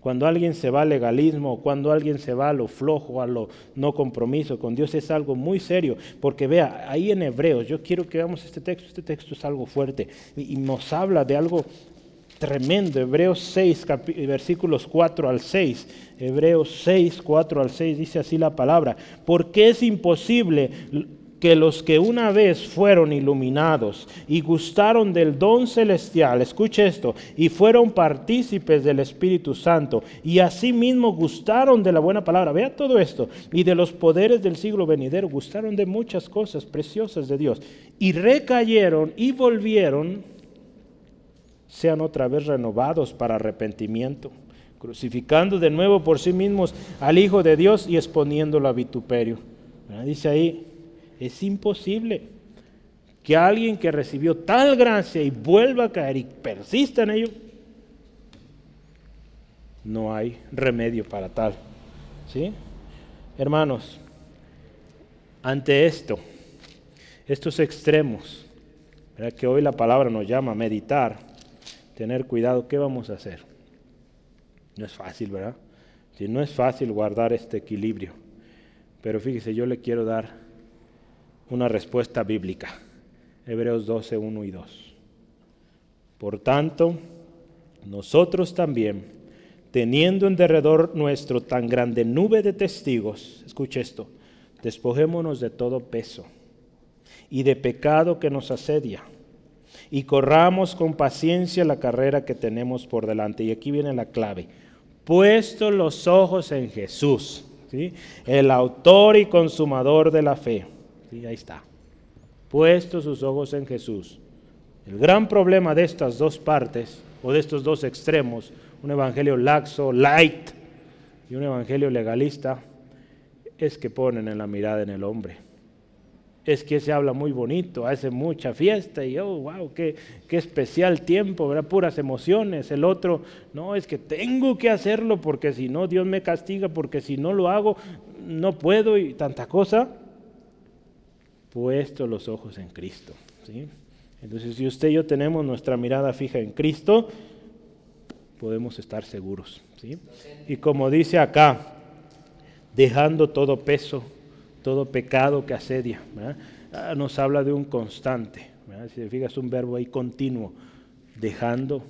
Cuando alguien se va al legalismo, cuando alguien se va a lo flojo, a lo no compromiso con Dios, es algo muy serio. Porque vea, ahí en Hebreos, yo quiero que veamos este texto, este texto es algo fuerte y nos habla de algo tremendo. Hebreos 6, versículos 4 al 6. Hebreos 6, 4 al 6 dice así la palabra. Porque es imposible que los que una vez fueron iluminados y gustaron del don celestial, escuche esto, y fueron partícipes del Espíritu Santo, y asimismo gustaron de la buena palabra, vea todo esto, y de los poderes del siglo venidero, gustaron de muchas cosas preciosas de Dios, y recayeron y volvieron sean otra vez renovados para arrepentimiento, crucificando de nuevo por sí mismos al Hijo de Dios y exponiéndolo a vituperio. Dice ahí, es imposible que alguien que recibió tal gracia y vuelva a caer y persista en ello, no hay remedio para tal. ¿Sí? Hermanos, ante esto, estos extremos, que hoy la palabra nos llama a meditar, tener cuidado, ¿qué vamos a hacer? No es fácil, ¿verdad? Si no es fácil guardar este equilibrio. Pero fíjese, yo le quiero dar una respuesta bíblica. Hebreos 12, 1 y 2. Por tanto, nosotros también, teniendo en derredor nuestro tan grande nube de testigos, escuche esto, despojémonos de todo peso y de pecado que nos asedia y corramos con paciencia la carrera que tenemos por delante. Y aquí viene la clave. Puesto los ojos en Jesús, ¿sí? el autor y consumador de la fe. ¿sí? Ahí está. Puesto sus ojos en Jesús. El gran problema de estas dos partes, o de estos dos extremos, un evangelio laxo, light, y un evangelio legalista, es que ponen en la mirada en el hombre. Es que se habla muy bonito, hace mucha fiesta y oh, wow, qué, qué especial tiempo, ¿verdad? Puras emociones. El otro, no, es que tengo que hacerlo porque si no, Dios me castiga, porque si no lo hago, no puedo y tanta cosa. Puesto los ojos en Cristo. ¿sí? Entonces, si usted y yo tenemos nuestra mirada fija en Cristo, podemos estar seguros. ¿sí? Y como dice acá, dejando todo peso todo pecado que asedia. Ah, nos habla de un constante. Si te fijas, un verbo ahí continuo, dejando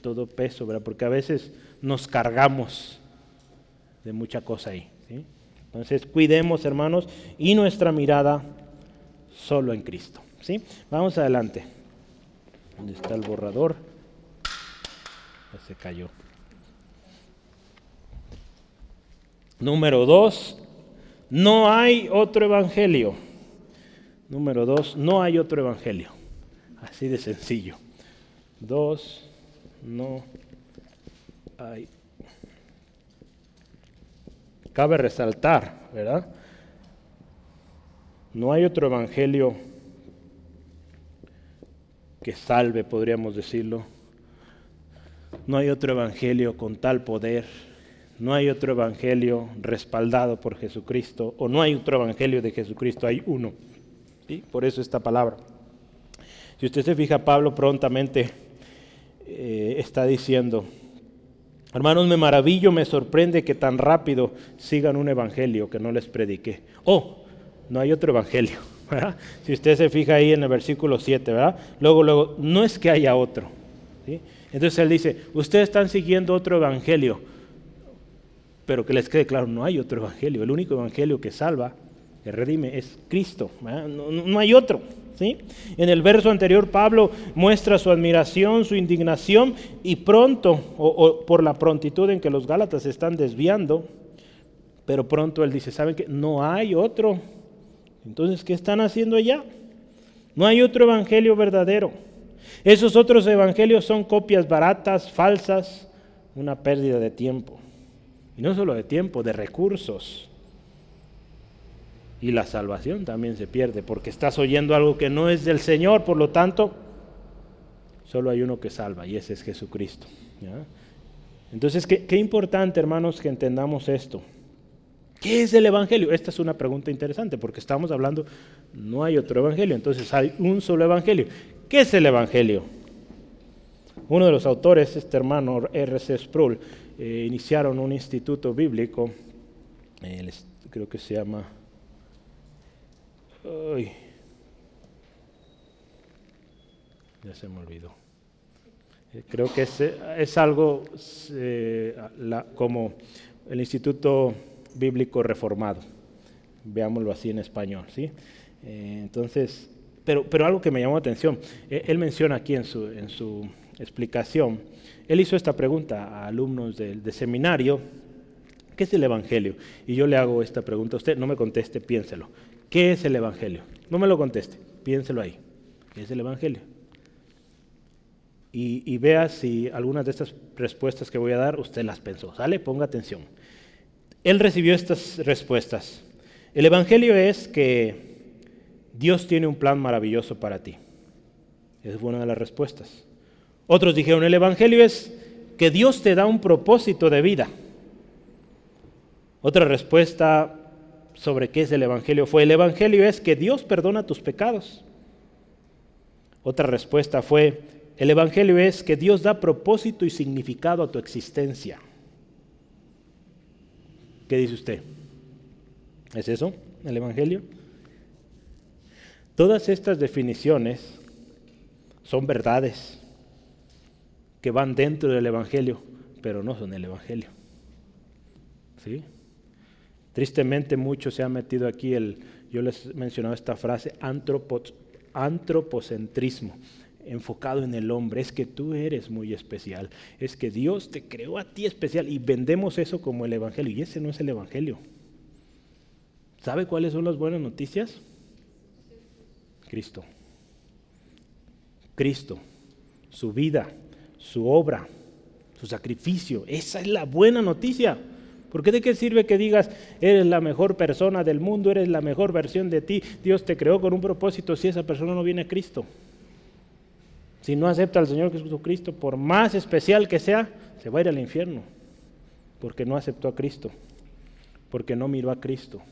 todo peso, porque a veces nos cargamos de mucha cosa ahí. Entonces, cuidemos, hermanos, y nuestra mirada solo en Cristo. ¿sí? Vamos adelante. ¿Dónde está el borrador? Ya se cayó. Número dos, no hay otro evangelio. Número dos, no hay otro evangelio. Así de sencillo. Dos, no hay. Cabe resaltar, ¿verdad? No hay otro evangelio que salve, podríamos decirlo. No hay otro evangelio con tal poder no hay otro evangelio respaldado por Jesucristo, o no hay otro evangelio de Jesucristo, hay uno. ¿sí? Por eso esta palabra. Si usted se fija, Pablo prontamente eh, está diciendo, hermanos, me maravillo, me sorprende que tan rápido sigan un evangelio que no les prediqué. Oh, no hay otro evangelio. <laughs> Si usted se fija ahí en el versículo 7, ¿verdad? Luego, luego, no es que haya otro. Entonces él dice, ustedes están siguiendo otro evangelio pero que les quede claro, no hay otro evangelio. El único evangelio que salva, que redime, es Cristo. No, hay otro. ¿sí? En el verso anterior, Pablo muestra su admiración, su indignación, y pronto, o, por la prontitud en que los Gálatas se están desviando, pero pronto él dice, ¿saben qué? No hay otro. Entonces, ¿qué están haciendo allá? No hay otro evangelio verdadero. Esos otros evangelios son copias baratas, falsas, una pérdida de tiempo. Y no solo de tiempo, de recursos. Y la salvación también se pierde porque estás oyendo algo que no es del Señor, por lo tanto, solo hay uno que salva y ese es Jesucristo. Entonces, ¿qué, qué importante, hermanos, que entendamos esto. ¿Qué es el Evangelio? Esta es una pregunta interesante porque estamos hablando, no hay otro Evangelio, entonces hay un solo Evangelio. ¿Qué es el Evangelio? Uno de los autores, este hermano R.C. Sproul, eh, iniciaron un instituto bíblico, creo que se llama... ya se me olvidó. Eh, creo que es, algo eh, como el Instituto Bíblico Reformado, veámoslo así en español. ¿sí? entonces, pero, pero algo que me llamó la atención, él menciona aquí en su, en su explicación, él hizo esta pregunta a alumnos de, seminario, ¿qué es el Evangelio? Y yo le hago esta pregunta a usted, no me conteste, piénselo. ¿Qué es el Evangelio? No me lo conteste, piénselo ahí. ¿Qué es el Evangelio? Y, vea si algunas de estas respuestas que voy a dar usted las pensó. ¿Sale? Ponga atención. Él recibió estas respuestas. El Evangelio es que Dios tiene un plan maravilloso para ti. Fue una de las respuestas. Otros dijeron, el Evangelio es que Dios te da un propósito de vida. Otra respuesta sobre qué es el Evangelio fue, el Evangelio es que Dios perdona tus pecados. Otra respuesta fue, el Evangelio es que Dios da propósito y significado a tu existencia. ¿Qué dice usted? ¿Es eso el Evangelio? Todas estas definiciones son verdades que van dentro del Evangelio, pero no son el Evangelio. ¿Sí? Tristemente mucho se ha metido aquí el, yo les he mencionado esta frase, antropocentrismo, enfocado en el hombre. Es que tú eres muy especial, es que Dios te creó a ti especial y vendemos eso como el Evangelio y ese no es el Evangelio. ¿Sabe cuáles son las buenas noticias? Cristo. Cristo, su vida, su obra, su sacrificio. Esa es la buena noticia. Porque de qué sirve que digas, eres la mejor persona del mundo, eres la mejor versión de ti, Dios te creó con un propósito si esa persona no viene a Cristo? Si no acepta al Señor Jesucristo, por más especial que sea, se va a ir al infierno, porque no aceptó a Cristo, porque no miró a Cristo.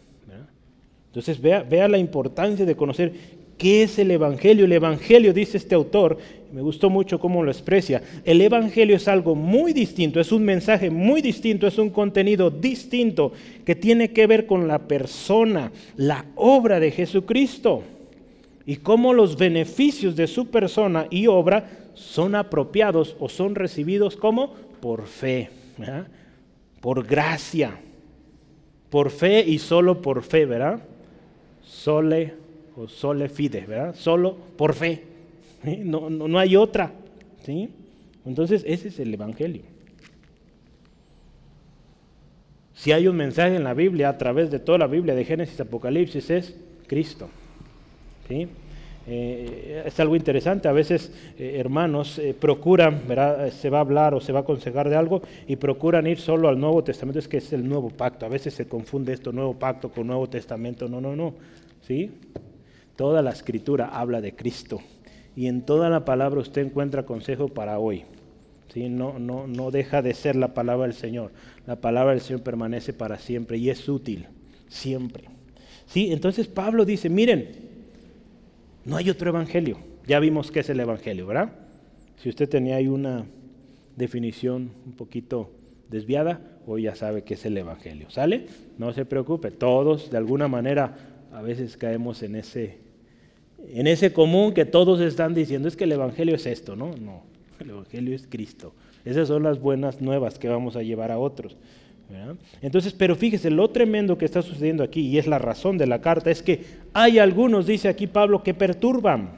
Entonces vea, vea la importancia de conocer qué es el Evangelio. El Evangelio, dice este autor, me gustó mucho cómo lo expresa, el Evangelio es algo muy distinto, es un mensaje muy distinto, es un contenido distinto que tiene que ver con la persona, la obra de Jesucristo y cómo los beneficios de su persona y obra son apropiados o son recibidos como por fe, por gracia, por fe y solo por fe, ¿verdad? sole o sole fide, ¿verdad? Solo por fe. No, no, hay otra. ¿sí? Entonces, ese es el Evangelio. Si hay un mensaje en la Biblia, a través de toda la Biblia, de Génesis, Apocalipsis, es Cristo. ¿sí? Eh, es algo interesante, a veces eh, hermanos eh, procuran, ¿verdad? se va a hablar o se va a aconsejar de algo y procuran ir solo al Nuevo Testamento, es que es el Nuevo Pacto, a veces se confunde esto, Nuevo Pacto con Nuevo Testamento, no, no, no, ¿sí? Toda la escritura habla de Cristo y en toda la palabra usted encuentra consejo para hoy. ¿sí? No, no, no deja de ser la palabra del Señor. La palabra del Señor permanece para siempre y es útil, siempre. ¿Sí? Entonces Pablo dice, miren, no hay otro evangelio. Ya vimos qué es el evangelio, ¿verdad? Si usted tenía ahí una definición un poquito desviada, hoy ya sabe qué es el evangelio. ¿Sale? No se preocupe, todos de alguna manera a veces caemos en ese, en ese común que todos están diciendo, es que el Evangelio es esto, ¿no? No, el Evangelio es Cristo. Esas son las buenas nuevas que vamos a llevar a otros. Entonces, pero fíjese, lo tremendo que está sucediendo aquí, y es la razón de la carta, es que hay algunos, dice aquí Pablo, que perturban.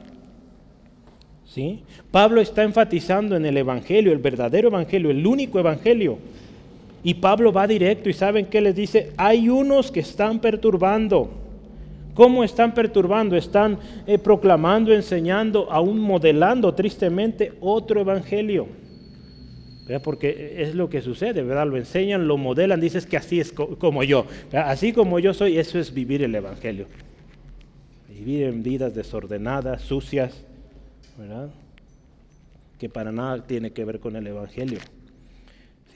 ¿Sí? Pablo está enfatizando en el Evangelio, el verdadero Evangelio, el único Evangelio. Y Pablo va directo y saben qué les dice, hay unos que están perturbando. ¿Cómo están perturbando? Están eh, proclamando, enseñando, aún modelando tristemente otro evangelio. Porque es lo que sucede, ¿verdad? Lo enseñan, lo modelan, dices que así es como yo. Así como yo soy, eso es vivir el evangelio. Vivir en vidas desordenadas, sucias, ¿verdad? Que para nada tiene que ver con el evangelio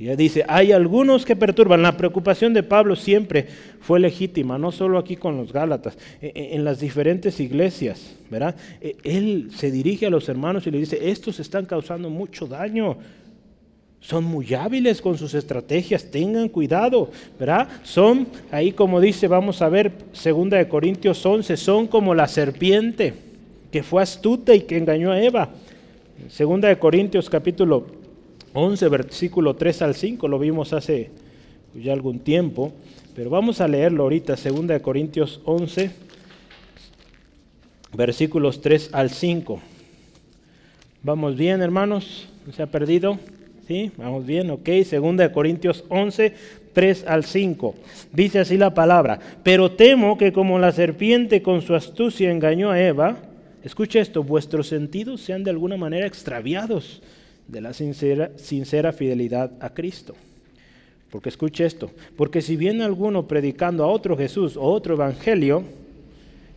dice, hay algunos que perturban. La preocupación de Pablo siempre fue legítima, no solo aquí con los Gálatas, e, e, en las diferentes iglesias, ¿verdad? E, él se dirige a los hermanos y le dice, estos están causando mucho daño. Son muy hábiles con sus estrategias, tengan cuidado, ¿verdad? Son, ahí como dice, vamos a ver, segunda de Corintios 11, son como la serpiente que fue astuta y que engañó a Eva. Segunda de Corintios capítulo 11, versículo 3 al 5, lo vimos hace ya algún tiempo, pero vamos a leerlo ahorita, 2 Corintios 11, versículos 3 al 5. ¿Vamos bien, hermanos? ¿No se ha perdido? ¿Sí? ¿Vamos bien? Ok, 2 Corintios 11, 3 al 5. Dice así la palabra, pero temo que como la serpiente con su astucia engañó a Eva, escucha esto, vuestros sentidos sean de alguna manera extraviados de la sincera, sincera fidelidad a Cristo. Porque escuche esto, porque si viene alguno predicando a otro Jesús o otro evangelio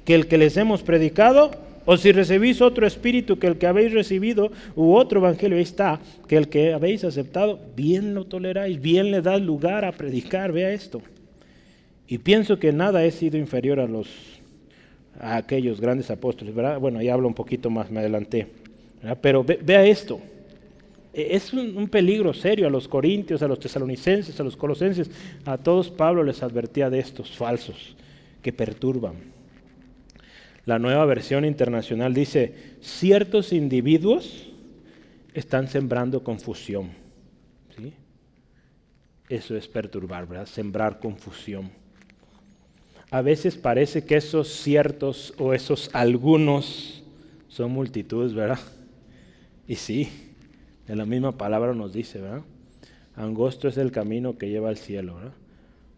que el que les hemos predicado, o si recibís otro espíritu que el que habéis recibido, u otro evangelio, ahí está, que el que habéis aceptado, bien lo toleráis, bien le da lugar a predicar, vea esto. Y pienso que nada he sido inferior a los a aquellos grandes apóstoles, ¿verdad? Bueno, ahí hablo un poquito más, me adelanté. Pero vea esto. E, es un, peligro serio a los corintios, a los tesalonicenses, a los colosenses. A todos Pablo les advertía de estos falsos que perturban. La nueva versión internacional dice, ciertos individuos están sembrando confusión. Eso es perturbar, ¿verdad? Sembrar confusión. A veces parece que esos ciertos o esos algunos son multitudes, ¿verdad? Y sí, de la misma palabra nos dice, ¿verdad? Angosto es el camino que lleva al cielo, ¿verdad?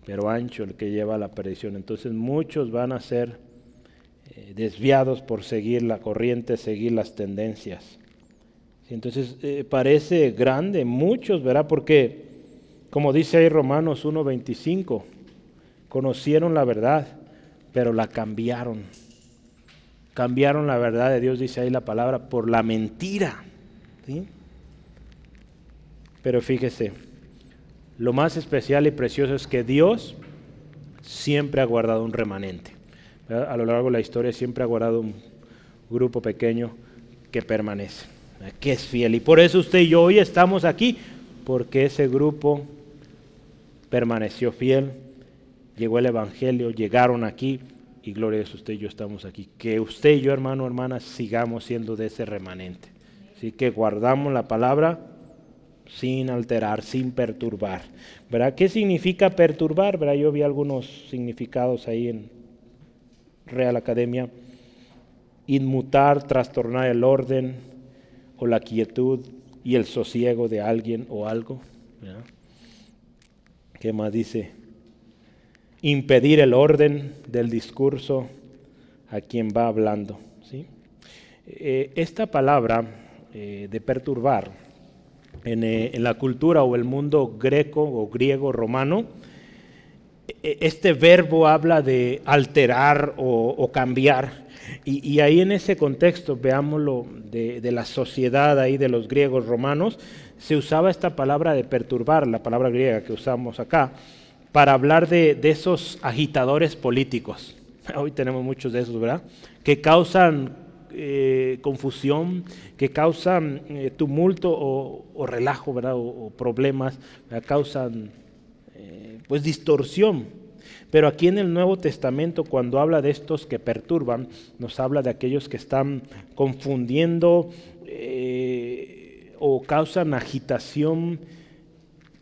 Pero ancho el que lleva a la perdición. Entonces muchos van a ser eh, desviados por seguir la corriente, seguir las tendencias. Entonces eh, parece grande, muchos, ¿verdad? Porque Como dice ahí Romanos 1.25, conocieron la verdad, pero la cambiaron. Cambiaron la verdad de Dios, dice ahí la palabra, por la mentira. Pero fíjese, lo más especial y precioso es que Dios siempre ha guardado un remanente. A lo largo de la historia siempre ha guardado un grupo pequeño que permanece, que es fiel. Y por eso usted y yo hoy estamos aquí, porque ese grupo permaneció fiel, llegó el Evangelio, llegaron aquí y gloria a usted y yo estamos aquí. Que usted y yo, hermano, hermana, sigamos siendo de ese remanente. Así que guardamos la palabra sin alterar, sin perturbar. ¿Verdad? ¿Qué significa perturbar? ¿Verdad? Yo vi algunos significados ahí en Real Academia. Inmutar, trastornar el orden o la quietud y el sosiego de alguien o algo. ¿Qué más dice? Impedir el orden del discurso a quien va hablando. ¿sí? Eh, esta palabra eh, de perturbar eh, en, la cultura o el mundo greco o griego romano, e, este verbo habla de alterar o, cambiar. Y, ahí en ese contexto, veámoslo, de, la sociedad ahí de los griegos romanos, se usaba esta palabra de perturbar, la palabra griega que usamos acá, para hablar de, de esos agitadores políticos. <laughs> Hoy tenemos muchos de esos, ¿verdad? Que causan eh, confusión, que causan eh, tumulto o, relajo, ¿verdad? O, problemas, causan eh, pues distorsión. Pero aquí en el Nuevo Testamento, cuando habla de estos que perturban, nos habla de aquellos que están confundiendo o causan agitación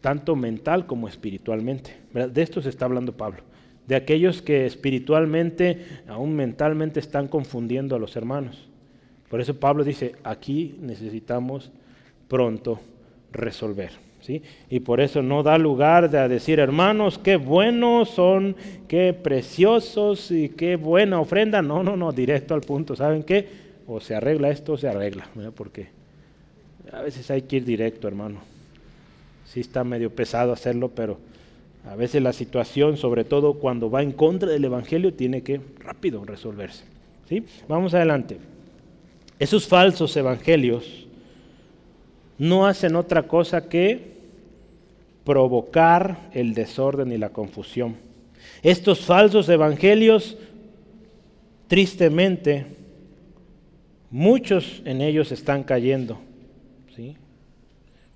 tanto mental como espiritualmente. De esto se está hablando Pablo de aquellos que espiritualmente, aún mentalmente, están confundiendo a los hermanos. Por eso Pablo dice, aquí necesitamos pronto resolver. ¿sí? Y por eso no da lugar de decir, hermanos, qué buenos son, qué preciosos y qué buena ofrenda. No, no, no, directo al punto. ¿Saben qué? O se arregla esto o se arregla. Porque a veces hay que ir directo, hermano. Sí está medio pesado hacerlo, pero a veces la situación, sobre todo cuando va en contra del Evangelio, tiene que rápido resolverse. ¿sí? Vamos adelante. Esos falsos evangelios no hacen otra cosa que provocar el desorden y la confusión. Estos falsos evangelios, tristemente, muchos en ellos están cayendo, ¿sí?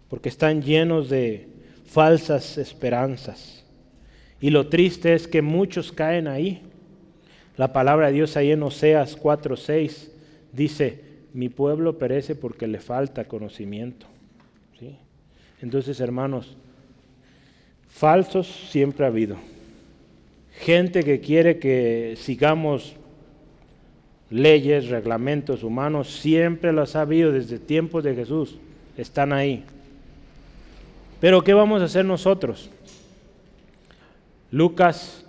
porque están llenos de falsas esperanzas y lo triste es que muchos caen ahí. La palabra de Dios ahí en Oseas 4:6 dice, mi pueblo perece porque le falta conocimiento. ¿Sí? Entonces, hermanos, falsos siempre ha habido. Gente que quiere que sigamos leyes, reglamentos humanos, siempre los ha habido desde tiempos de Jesús. Están ahí. Pero ¿qué vamos a hacer nosotros? Lucas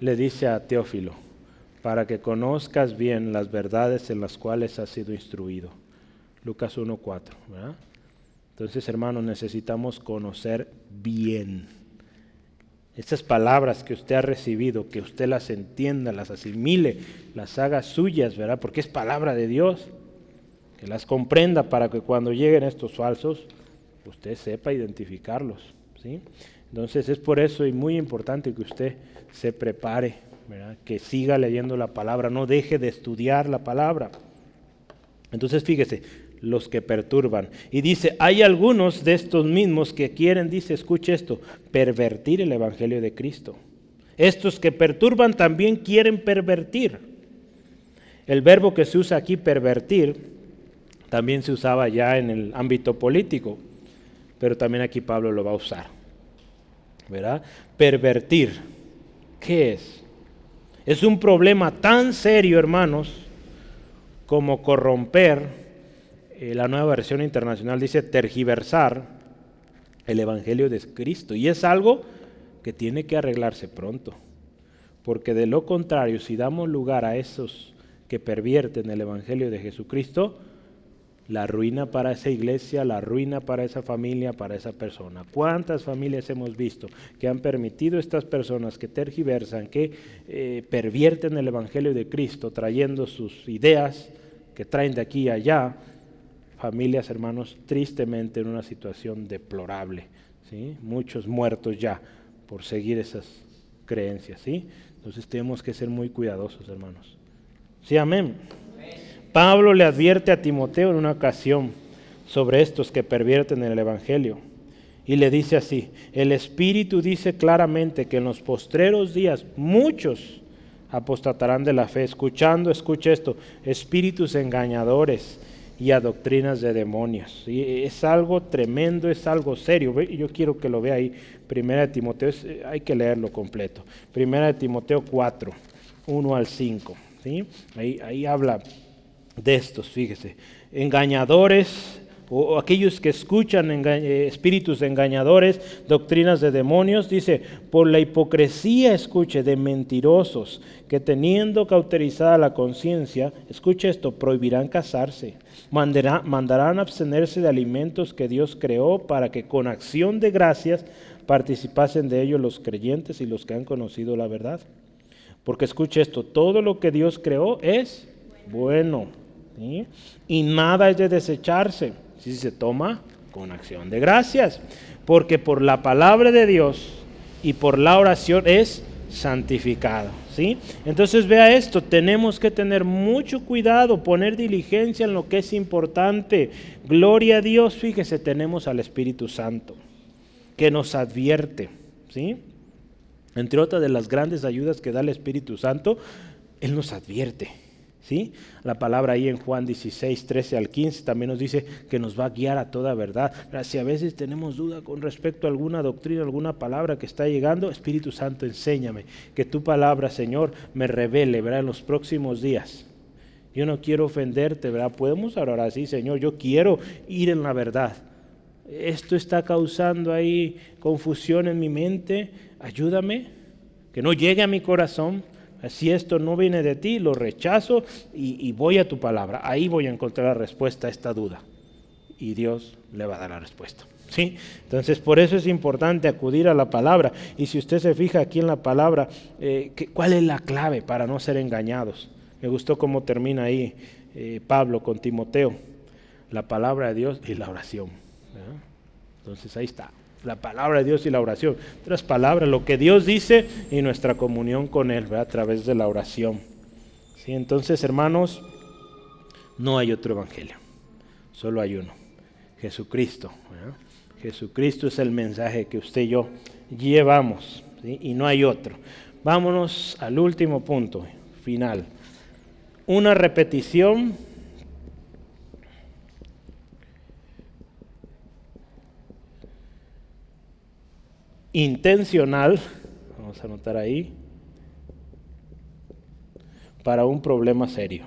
le dice a Teófilo, para que conozcas bien las verdades en las cuales has sido instruido. Lucas 1.4. Entonces, hermanos, necesitamos conocer bien. Estas palabras que usted ha recibido, que usted las entienda, las asimile, las haga suyas, ¿verdad? Porque es palabra de Dios. Que las comprenda para que cuando lleguen estos falsos, usted sepa identificarlos. ¿sí? Entonces es por eso y muy importante que usted se prepare, que siga leyendo la palabra, no deje de estudiar la palabra. Entonces fíjese, los que perturban. Y dice, hay algunos de estos mismos que quieren, dice, escuche esto, pervertir el Evangelio de Cristo. Estos que perturban también quieren pervertir. El verbo que se usa aquí, pervertir, también se usaba ya en el ámbito político, pero también aquí Pablo lo va a usar. ¿Verdad? Pervertir. ¿Qué es? Es un problema tan serio, hermanos, como corromper, eh, la nueva versión internacional dice tergiversar el Evangelio de Cristo. Y es algo que tiene que arreglarse pronto. Porque de lo contrario, si damos lugar a esos que pervierten el Evangelio de Jesucristo, la ruina para esa iglesia, la ruina para esa familia, para esa persona. ¿Cuántas familias hemos visto que han permitido estas personas que tergiversan, que eh, pervierten el Evangelio de Cristo, trayendo sus ideas que traen de aquí a allá? Familias, hermanos, tristemente en una situación deplorable. ¿sí? Muchos muertos ya por seguir esas creencias. ¿sí? Entonces tenemos que ser muy cuidadosos, hermanos. Sí, amén. Pablo le advierte a Timoteo en una ocasión sobre estos que pervierten el Evangelio. Y le dice así, el Espíritu dice claramente que en los postreros días muchos apostatarán de la fe, escuchando, escucha esto, espíritus engañadores y a doctrinas de demonios. Y es algo tremendo, es algo serio. Yo quiero que lo vea ahí. Primera de Timoteo, eh, hay que leerlo completo. Primera de Timoteo 4, 1 al 5. ¿sí? Ahí, ahí habla de estos, fíjese. Engañadores, o aquellos que escuchan eh, espíritus engañadores, doctrinas de demonios, dice, por la hipocresía, escuche, de mentirosos, que teniendo cauterizada la conciencia, escuche esto, prohibirán casarse, mandarán, mandarán abstenerse de alimentos que Dios creó para que con acción de gracias participasen de ellos los creyentes y los que han conocido la verdad. Porque escuche esto, todo lo que Dios creó es bueno. Y nada es de desecharse si se toma con acción de gracias, porque por la palabra de Dios y por la oración es santificado. ¿sí? Entonces vea esto, tenemos que tener mucho cuidado, poner diligencia en lo que es importante. Gloria a Dios, fíjese, tenemos al Espíritu Santo que nos advierte. ¿sí? Entre otras de las grandes ayudas que da el Espíritu Santo, Él nos advierte. ¿Sí? La palabra ahí en Juan 16, 13 al 15 también nos dice que nos va a guiar a toda verdad. Si a veces tenemos duda con respecto a alguna doctrina, alguna palabra que está llegando, Espíritu Santo, enséñame que tu palabra, Señor, me revele ¿verdad? en los próximos días. Yo no quiero ofenderte, ¿verdad? Podemos orar así, Señor, yo quiero ir en la verdad. Esto está causando ahí confusión en mi mente, ayúdame, que no llegue a mi corazón si esto no viene de ti, lo rechazo y, voy a tu palabra. Ahí voy a encontrar la respuesta a esta duda. Y Dios le va a dar la respuesta. ¿Sí? Entonces, por eso es importante acudir a la palabra. Y si usted se fija aquí en la palabra, eh, ¿cuál es la clave para no ser engañados? Me gustó cómo termina ahí eh, Pablo con Timoteo. La palabra de Dios y la oración. Entonces, ahí está la palabra de Dios y la oración. Otras palabras, lo que Dios dice y nuestra comunión con Él a través de la oración. ¿Sí? Entonces, hermanos, no hay otro evangelio, solo hay uno, Jesucristo. Jesucristo es el mensaje que usted y yo llevamos y no hay otro. Vámonos al último punto, final. Una repetición intencional, vamos a anotar ahí, para un problema serio.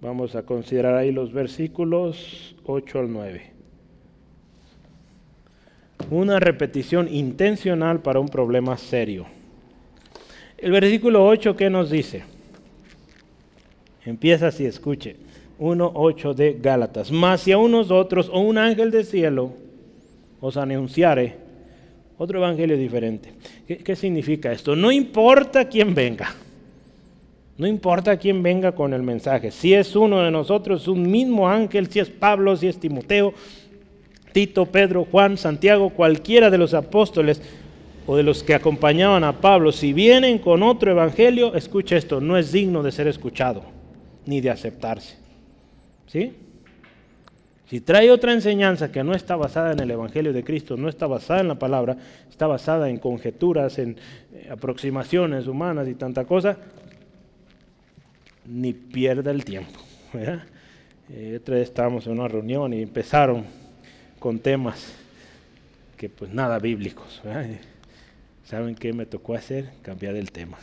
Vamos a considerar ahí los versículos 8 al 9. Una repetición intencional para un problema serio. El versículo 8, ¿qué nos dice? Empieza así, escuche. 1.8 de Gálatas. Mas si a unos otros o un ángel del cielo os anunciare otro evangelio diferente. ¿Qué, significa esto? No importa quién venga. No importa quién venga con el mensaje. Si es uno de nosotros, un mismo ángel, si es Pablo, si es Timoteo, Tito, Pedro, Juan, Santiago, cualquiera de los apóstoles o de los que acompañaban a Pablo, si vienen con otro evangelio, escucha esto, no es digno de ser escuchado ni de aceptarse. ¿Sí? Si trae otra enseñanza que no está basada en el Evangelio de Cristo, no está basada en la palabra, está basada en conjeturas, en eh, aproximaciones humanas y tanta cosa, ni pierda el tiempo. Eh, otra vez estábamos en una reunión y empezaron con temas que pues nada bíblicos. ¿Saben qué me tocó hacer? Cambiar el tema.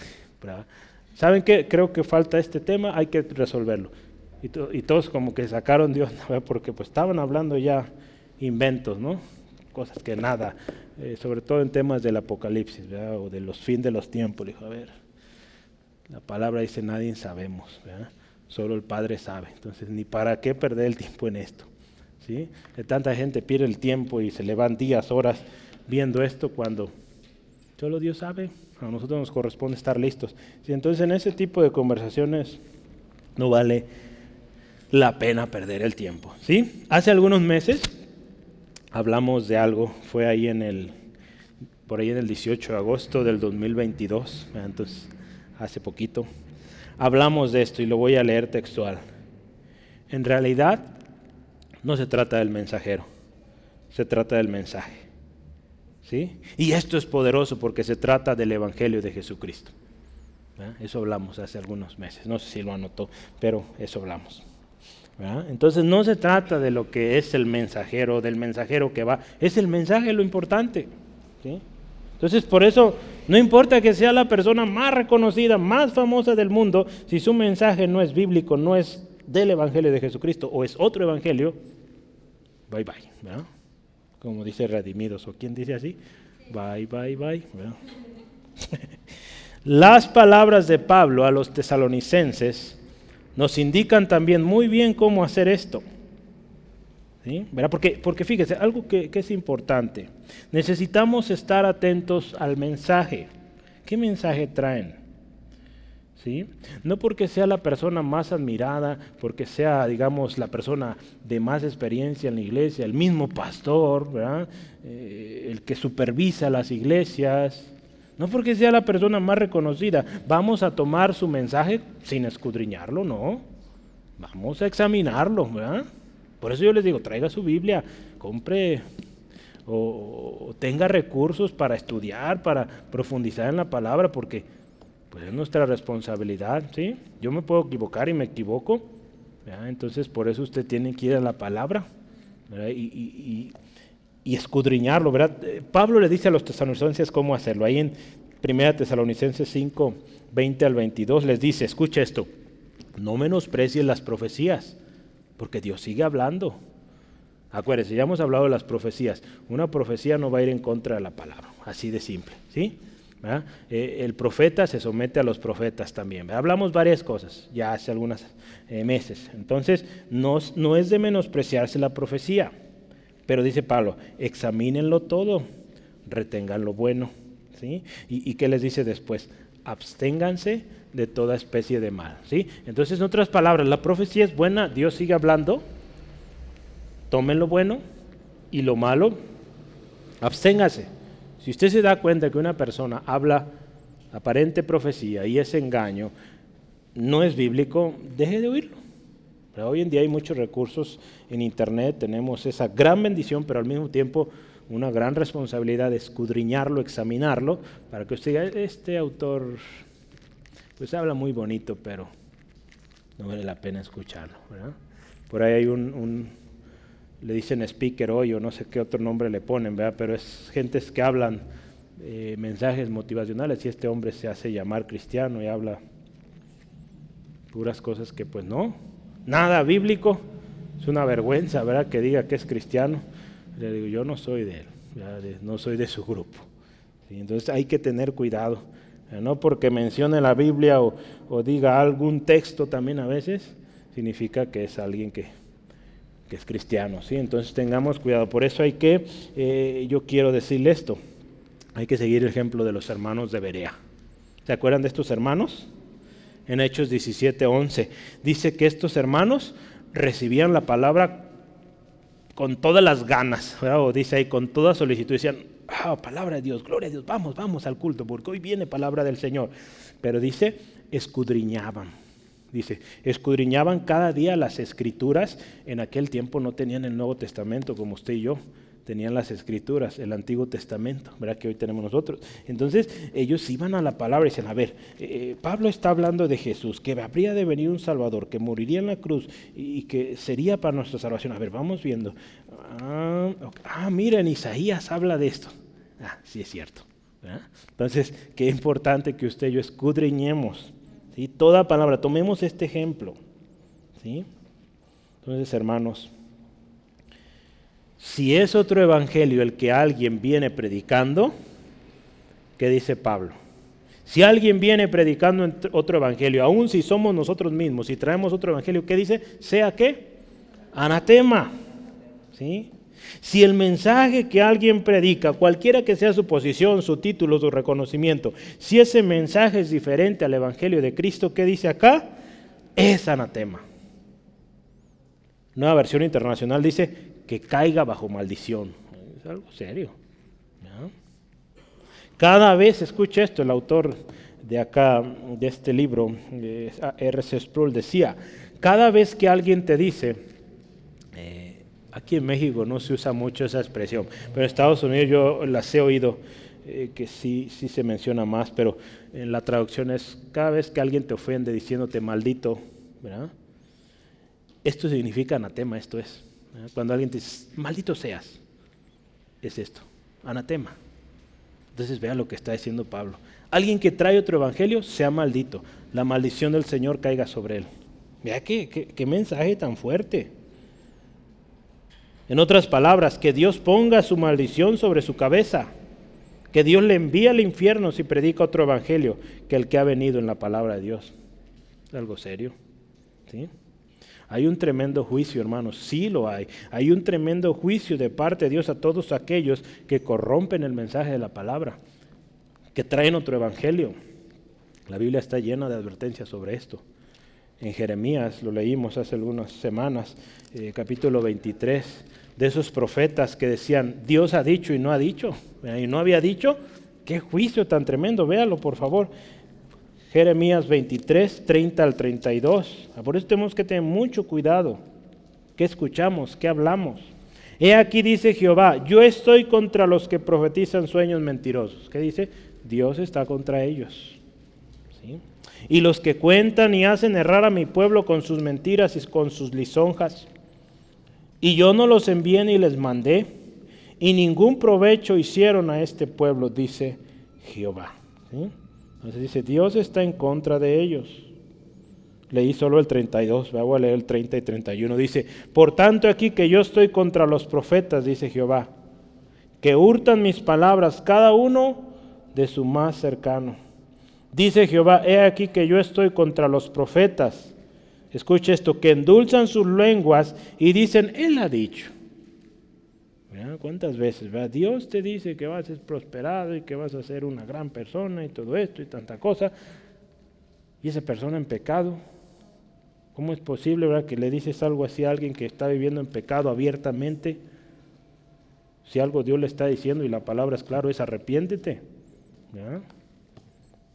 ¿Saben qué? Creo que falta este tema, hay que resolverlo. Y, todos como que sacaron Dios, <laughs> porque pues estaban hablando ya inventos, ¿no? Cosas que nada, eh, sobre todo en temas del apocalipsis, ¿verdad? o de los fin de los tiempos. Dijo, a ver, la palabra dice nadie sabemos, ¿verdad? solo el Padre sabe. Entonces, ni para qué perder el tiempo en esto. ¿sí? tanta gente pierde el tiempo y se le van días, horas viendo esto cuando solo Dios sabe. A nosotros nos corresponde estar listos. Entonces, en ese tipo de conversaciones no vale la pena perder el tiempo. ¿sí? Hace algunos meses hablamos de algo, fue ahí en el, por ahí en el 18 de agosto del 2022, entonces hace poquito, hablamos de esto y lo voy a leer textual. En realidad no se trata del mensajero, se trata del mensaje. ¿Sí? Y esto es poderoso porque se trata del Evangelio de Jesucristo. Eso hablamos hace algunos meses, no sé si lo anotó, pero eso hablamos. Entonces no se trata de lo que es el mensajero, del mensajero que va, es el mensaje lo importante. Entonces por eso no importa que sea la persona más reconocida, más famosa del mundo, si su mensaje no es bíblico, no es del Evangelio de Jesucristo o es otro Evangelio, bye bye. Como dice Redimidos, o quién dice así, bye bye bye. <laughs> Las palabras de Pablo a los tesalonicenses nos indican también muy bien cómo hacer esto. ¿Sí? Porque, porque fíjese, algo que, es importante, necesitamos estar atentos al mensaje. ¿Qué mensaje traen? ¿Sí? No porque sea la persona más admirada, porque sea, digamos, la persona de más experiencia en la iglesia, el mismo pastor, eh, el que supervisa las iglesias, no porque sea la persona más reconocida. Vamos a tomar su mensaje sin escudriñarlo, no. Vamos a examinarlo, ¿verdad? Por eso yo les digo, traiga su Biblia, compre o, tenga recursos para estudiar, para profundizar en la palabra, porque pues es nuestra responsabilidad, ¿sí? Yo me puedo equivocar y me equivoco, entonces por eso usted tiene que ir a la palabra y, y escudriñarlo, ¿verdad? Eh, Pablo le dice a los tesalonicenses cómo hacerlo. Ahí en 1 Tesalonicenses 5, 20 al 22 les dice, escucha esto, no menosprecies las profecías, porque Dios sigue hablando. Acuérdense, ya hemos hablado de las profecías. Una profecía no va a ir en contra de la palabra, así de simple, ¿sí? Eh, el profeta se somete a los profetas también. Hablamos varias cosas ya hace algunos eh, meses. Entonces, no, no es de menospreciarse la profecía. Pero dice Pablo, examínenlo todo, retengan lo bueno. ¿sí? ¿Y, qué les dice después? Absténganse de toda especie de mal. ¿sí? Entonces, en otras palabras, la profecía es buena, Dios sigue hablando, tomen lo bueno y lo malo, absténgase. Si usted se da cuenta que una persona habla aparente profecía y ese engaño no es bíblico, deje de oírlo hoy en día hay muchos recursos en Internet, tenemos esa gran bendición, pero al mismo tiempo una gran responsabilidad de escudriñarlo, examinarlo, para que usted diga, este autor pues habla muy bonito, pero no vale la pena escucharlo. Por ahí hay un, le dicen speaker hoy o no sé qué otro nombre le ponen, ¿verdad? pero es gentes que hablan eh, mensajes motivacionales y este hombre se hace llamar cristiano y habla puras cosas que pues no, nada bíblico, es una vergüenza, ¿verdad? Que diga que es cristiano. Le digo, yo no soy de él, no soy de su grupo. Entonces hay que tener cuidado, no porque mencione la Biblia o, diga algún texto también a veces, significa que es alguien que, es cristiano. ¿sí? Entonces tengamos cuidado. Por eso hay que, eh, yo quiero decirle esto, hay que seguir el ejemplo de los hermanos de Berea. ¿Se acuerdan de estos hermanos? En Hechos 17:11. Dice que estos hermanos recibían la palabra con todas las ganas, o dice ahí con toda solicitud, decían, ah, palabra de Dios, gloria a Dios, vamos, vamos al culto, porque hoy viene palabra del Señor. Pero dice, escudriñaban, dice, escudriñaban cada día las escrituras, en aquel tiempo no tenían el Nuevo Testamento como usted y yo, tenían las escrituras, el Antiguo Testamento, ¿verdad? Que hoy tenemos nosotros. Entonces ellos iban a la palabra y decían, a ver, eh, Pablo está hablando de Jesús, que habría de venir un Salvador, que moriría en la cruz y, que sería para nuestra salvación. A ver, vamos viendo. Ah, ah, miren, Isaías habla de esto. Ah, sí es cierto. Entonces, qué importante que usted y yo escudriñemos. ¿sí? Toda palabra, tomemos este ejemplo. ¿sí? Entonces, hermanos, Si es otro evangelio el que alguien viene predicando, ¿qué dice Pablo? Si alguien viene predicando otro evangelio, aun si somos nosotros mismos, si traemos otro evangelio, ¿qué dice? Sea qué? Anatema. ¿Sí? Si el mensaje que alguien predica, cualquiera que sea su posición, su título, su reconocimiento, si ese mensaje es diferente al Evangelio de Cristo, ¿qué dice acá? Es anatema. Nueva versión internacional dice que caiga bajo maldición. Es algo serio. Cada vez, escucha esto, el autor de acá, de este libro, R.C. Sproul, decía, cada vez que alguien te dice, eh, aquí en México no se usa mucho esa expresión, pero en Estados Unidos yo las he oído, eh, que sí, sí se menciona más, pero en la traducción es, cada vez que alguien te ofende diciéndote maldito, ¿verdad? Esto significa anatema, esto es. Cuando alguien te dice, maldito seas, es esto, anatema. Entonces vea lo que está diciendo Pablo. Alguien que trae otro evangelio, sea maldito. La maldición del Señor caiga sobre él. Vea qué, qué mensaje tan fuerte. En otras palabras, que Dios ponga su maldición sobre su cabeza. Que Dios le envíe al infierno si predica otro evangelio que el que ha venido en la palabra de Dios. algo serio. ¿Sí? Hay un tremendo juicio, hermanos, sí lo hay. Hay un tremendo juicio de parte de Dios a todos aquellos que corrompen el mensaje de la palabra, que traen otro evangelio. La Biblia está llena de advertencias sobre esto. En Jeremías, lo leímos hace algunas semanas, eh, capítulo 23, de esos profetas que decían, Dios ha dicho y no ha dicho, y no había dicho, qué juicio tan tremendo, véalo por favor. Jeremías 23, 30 al 32. Ah, por eso tenemos que tener mucho cuidado. ¿Qué escuchamos? ¿Qué hablamos? He aquí dice Jehová, yo estoy contra los que profetizan sueños mentirosos. ¿Qué dice? Dios está contra ellos. Y los que cuentan y hacen errar a mi pueblo con sus mentiras y con sus lisonjas. Y yo no los envié ni les mandé, y ningún provecho hicieron a este pueblo, dice Jehová. ¿Sí? Entonces dice, Dios está en contra de ellos. Leí solo el 32, voy a leer el 30 y 31. Dice, por tanto aquí que yo estoy contra los profetas, dice Jehová, que hurtan mis palabras, cada uno de su más cercano. Dice Jehová, he aquí que yo estoy contra los profetas. Escuche esto, que endulzan sus lenguas y dicen, Él ha dicho. ¿Cuántas veces? Dios te dice que vas a ser prosperado y que vas a ser una gran persona y todo esto y tanta cosa. Y esa persona en pecado. ¿Cómo es posible ¿verdad? que le dices algo así a alguien que está viviendo en pecado abiertamente? Si algo Dios le está diciendo y la palabra es claro, es arrepiéntete.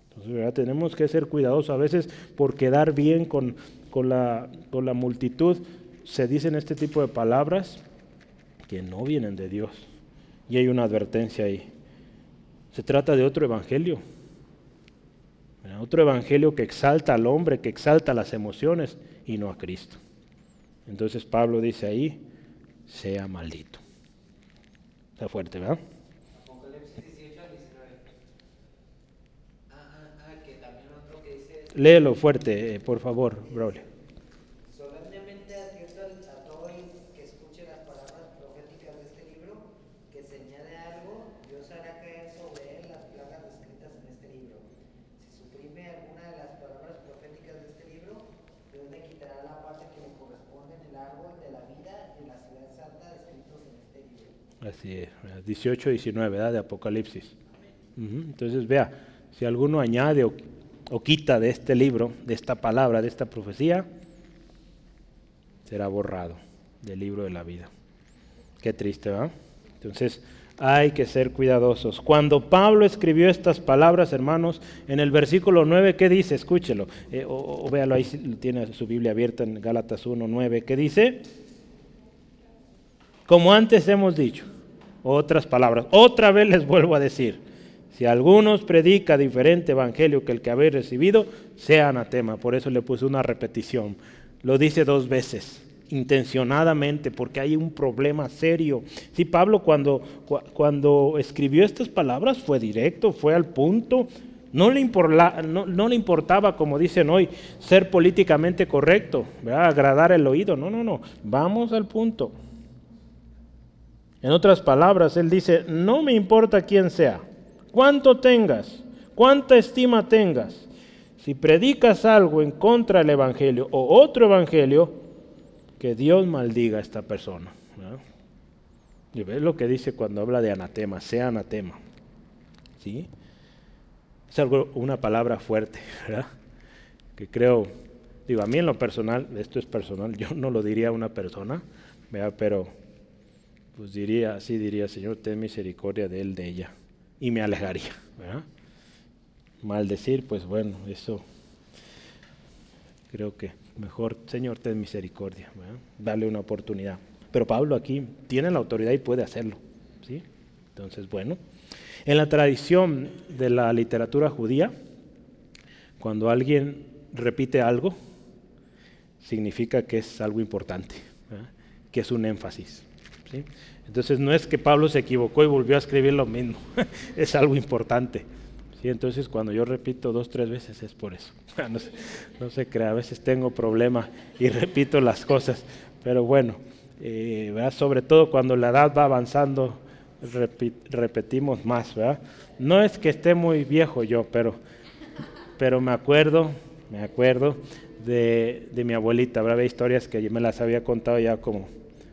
Entonces ¿verdad? tenemos que ser cuidadosos a veces por quedar bien con, la, con la multitud. Se dicen este tipo de palabras que no vienen de Dios. Y hay una advertencia ahí. Se trata de otro evangelio. Otro evangelio que exalta al hombre, que exalta las emociones y no a Cristo. Entonces Pablo dice ahí, sea maldito. Está fuerte, ¿verdad? Léelo fuerte, eh, por favor, Braulio. Así es, 18, 19, ¿verdad? De Apocalipsis. Entonces, vea, si alguno añade o, quita de este libro, de esta palabra, de esta profecía, será borrado del libro de la vida. Qué triste, ¿verdad? Entonces, hay que ser cuidadosos. Cuando Pablo escribió estas palabras, hermanos, en el versículo 9, ¿qué dice? Escúchelo. Eh, o, o, véalo ahí, tiene su Biblia abierta en Gálatas 1, 9. ¿Qué dice? Como antes hemos dicho, otras palabras, otra vez les vuelvo a decir, si algunos predica diferente evangelio que el que habéis recibido, sea anatema. Por eso le puse una repetición. Lo dice dos veces, intencionadamente, porque hay un problema serio. Si Pablo cuando, cuando escribió estas palabras fue directo, fue al punto. No le, no, le, importaba, como dicen hoy, ser políticamente correcto, agradar el oído. No, no, no. Vamos al punto. En otras palabras, él dice, no me importa quién sea, cuánto tengas, cuánta estima tengas. Si predicas algo en contra del Evangelio o otro Evangelio, que Dios maldiga a esta persona. Y ves lo que dice cuando habla de anatema, sea anatema. ¿Sí? Es algo, una palabra fuerte, <laughs> ¿verdad? Que creo, digo, a mí en lo personal, esto es personal, <laughs> yo no lo diría a una persona, ¿verdad? Pero pues diría, así diría, Señor, ten misericordia de él, de ella. Y me alejaría, ¿verdad? Maldecir, pues bueno, eso creo que mejor, Señor, ten misericordia, ¿verdad? dale una oportunidad. Pero Pablo aquí tiene la autoridad y puede hacerlo, ¿sí? Entonces, bueno, en la tradición de la literatura judía, cuando alguien repite algo, significa que es algo importante, que es un énfasis. Entonces no es que Pablo se equivocó y volvió a escribir lo mismo, <laughs> es algo importante. ¿sí? Entonces cuando yo repito dos, tres veces es por eso. <laughs> no, se, crea, a veces tengo problema y <laughs> repito las cosas, pero bueno, eh, sobre todo cuando la edad va avanzando, repetimos más. ¿verdad? No es que esté muy viejo yo, pero, pero me acuerdo, me acuerdo de, de mi abuelita, había historias que me las había contado ya como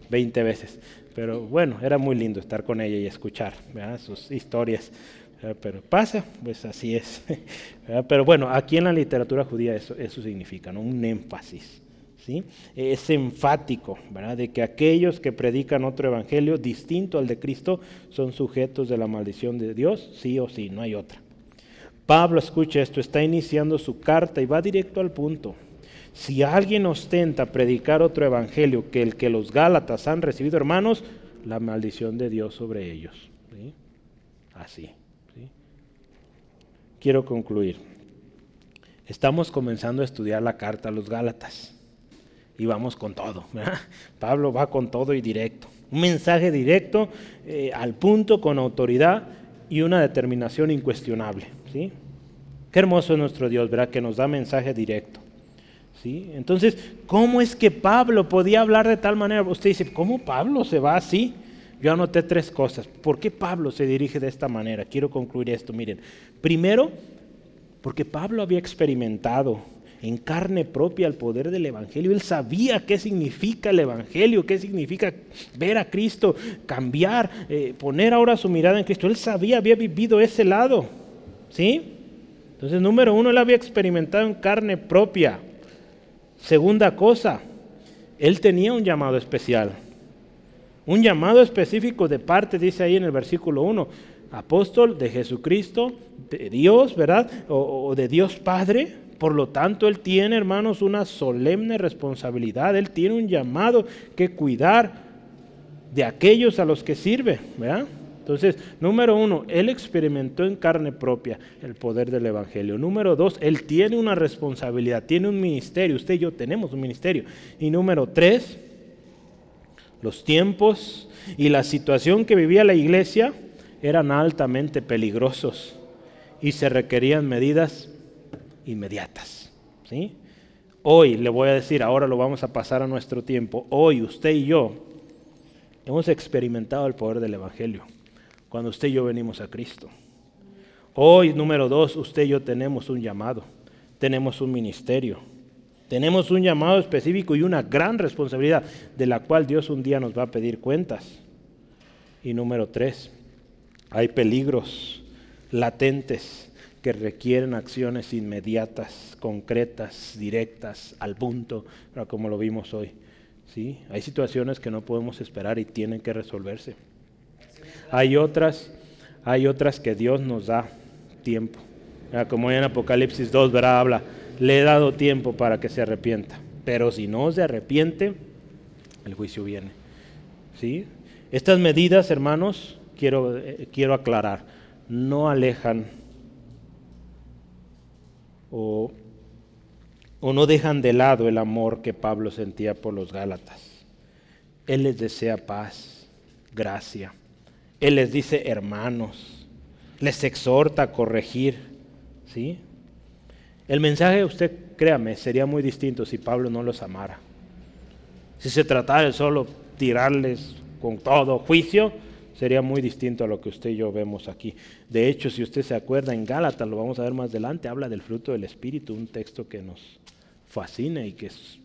20 veces. Pero bueno, era muy lindo estar con ella y escuchar sus historias. Pero pasa, pues así es. <laughs> Pero bueno, aquí en la literatura judía eso, eso significa, ¿no? un énfasis. ¿sí? Es enfático, ¿verdad? de que aquellos que predican otro evangelio distinto al de Cristo son sujetos de la maldición de Dios, sí o sí, no hay otra. Pablo, escucha esto, está iniciando su carta y va directo al punto. Si alguien ostenta predicar otro evangelio que el que los Gálatas han recibido, hermanos, la maldición de Dios sobre ellos. Así. Quiero concluir. Estamos comenzando a estudiar la carta a los Gálatas y vamos con todo. Pablo va con todo y directo. Un mensaje directo, eh, al punto, con autoridad y una determinación incuestionable. ¿sí? Qué hermoso es nuestro Dios, ¿verdad? Que nos da mensaje directo. Entonces, ¿cómo es que Pablo podía hablar de tal manera? Usted dice, ¿cómo Pablo se va así? Yo anoté tres cosas. ¿Por qué Pablo se dirige de esta manera? Quiero concluir esto. Miren, primero, porque Pablo había experimentado en carne propia el poder del Evangelio. Él sabía qué significa el Evangelio, qué significa ver a Cristo, cambiar, eh, poner ahora su mirada en Cristo. Él sabía, había vivido ese lado. ¿Sí? Entonces, número uno, él había experimentado en carne propia. Segunda cosa, él tenía un llamado especial. Un llamado específico de parte, dice ahí en el versículo 1, apóstol de Jesucristo, de Dios, ¿verdad? O, de Dios Padre. Por lo tanto, él tiene, hermanos, una solemne responsabilidad. Él tiene un llamado que cuidar de aquellos a los que sirve, ¿verdad? Entonces, número uno, él experimentó en carne propia el poder del Evangelio. Número dos, él tiene una responsabilidad, tiene un ministerio. Usted y yo tenemos un ministerio. Y número tres, los tiempos y la situación que vivía la iglesia eran altamente peligrosos y se requerían medidas inmediatas. ¿sí? Hoy, le voy a decir, ahora lo vamos a pasar a nuestro tiempo, hoy usted y yo hemos experimentado el poder del Evangelio cuando usted y yo venimos a Cristo. Hoy, número dos, usted y yo tenemos un llamado, tenemos un ministerio, tenemos un llamado específico y una gran responsabilidad de la cual Dios un día nos va a pedir cuentas. Y número tres, hay peligros latentes que requieren acciones inmediatas, concretas, directas, al punto, como lo vimos hoy. ¿Sí? Hay situaciones que no podemos esperar y tienen que resolverse. Hay otras, hay otras que Dios nos da tiempo. Como en Apocalipsis 2, ¿verdad? Habla, le he dado tiempo para que se arrepienta. Pero si no se arrepiente, el juicio viene. ¿Sí? Estas medidas, hermanos, quiero, eh, quiero aclarar, no alejan o, o no dejan de lado el amor que Pablo sentía por los Gálatas. Él les desea paz, gracia él les dice hermanos, les exhorta a corregir. ¿sí? El mensaje, usted créame, sería muy distinto si Pablo no los amara. Si se tratara de solo tirarles con todo juicio, sería muy distinto a lo que usted y yo vemos aquí. De hecho, si usted se acuerda en Gálatas, lo vamos a ver más adelante, habla del fruto del Espíritu, un texto que nos fascina y que es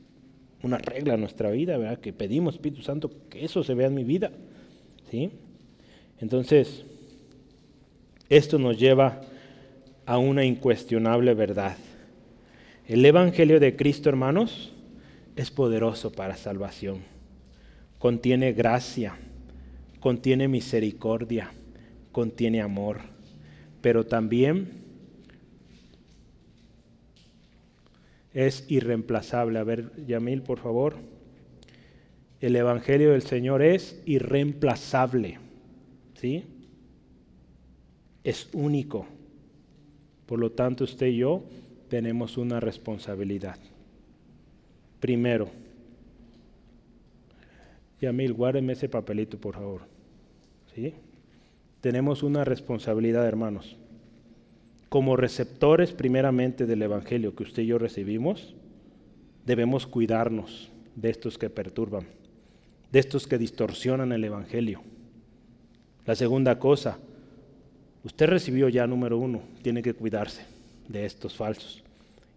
una regla en nuestra vida, ¿verdad? Que pedimos, Espíritu Santo, que eso se vea en mi vida. ¿sí? Entonces, esto nos lleva a una incuestionable verdad. El Evangelio de Cristo, hermanos, es poderoso para salvación. Contiene gracia, contiene misericordia, contiene amor, pero también es irreemplazable. A ver, Yamil, por favor. El Evangelio del Señor es irreemplazable. ¿Sí? Es único. Por lo tanto, usted y yo tenemos una responsabilidad. Primero, Yamil, guárdeme ese papelito, por favor. ¿Sí? Tenemos una responsabilidad, hermanos. Como receptores primeramente del Evangelio que usted y yo recibimos, debemos cuidarnos de estos que perturban, de estos que distorsionan el Evangelio. La segunda cosa, usted recibió ya número uno, tiene que cuidarse de estos falsos.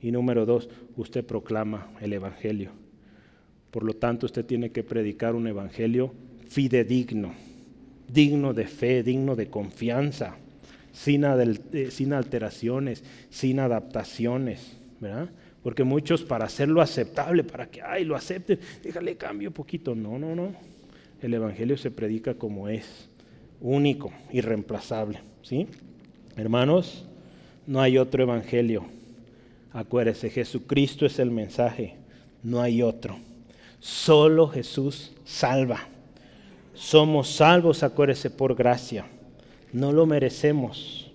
Y número dos, usted proclama el Evangelio. Por lo tanto, usted tiene que predicar un Evangelio fidedigno, digno de fe, digno de confianza, sin, eh, alteraciones, sin adaptaciones, ¿verdad? Porque muchos para hacerlo aceptable, para que, ay, lo acepten, déjale cambio un poquito. No, no, no. El Evangelio se predica como es, único, irreemplazable, ¿sí? Hermanos, no hay otro Evangelio. Acuérdese, Jesucristo es el mensaje, no hay otro. Solo Jesús salva. Somos salvos, acuérdese, por gracia. No lo merecemos.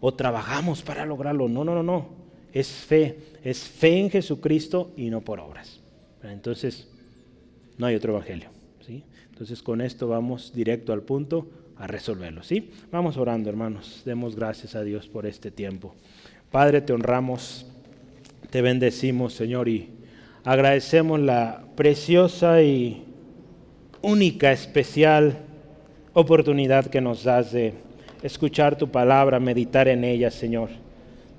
O trabajamos para lograrlo. No, no, no, no. Es fe. Es fe en Jesucristo y no por obras. Entonces, no hay otro evangelio. Entonces, con esto vamos directo al punto a resolverlo. ¿sí? Vamos orando, hermanos. Demos gracias a Dios por este tiempo. Padre, te honramos, te bendecimos, Señor, y agradecemos la preciosa y única, especial oportunidad que nos das de escuchar tu palabra, meditar en ella, Señor.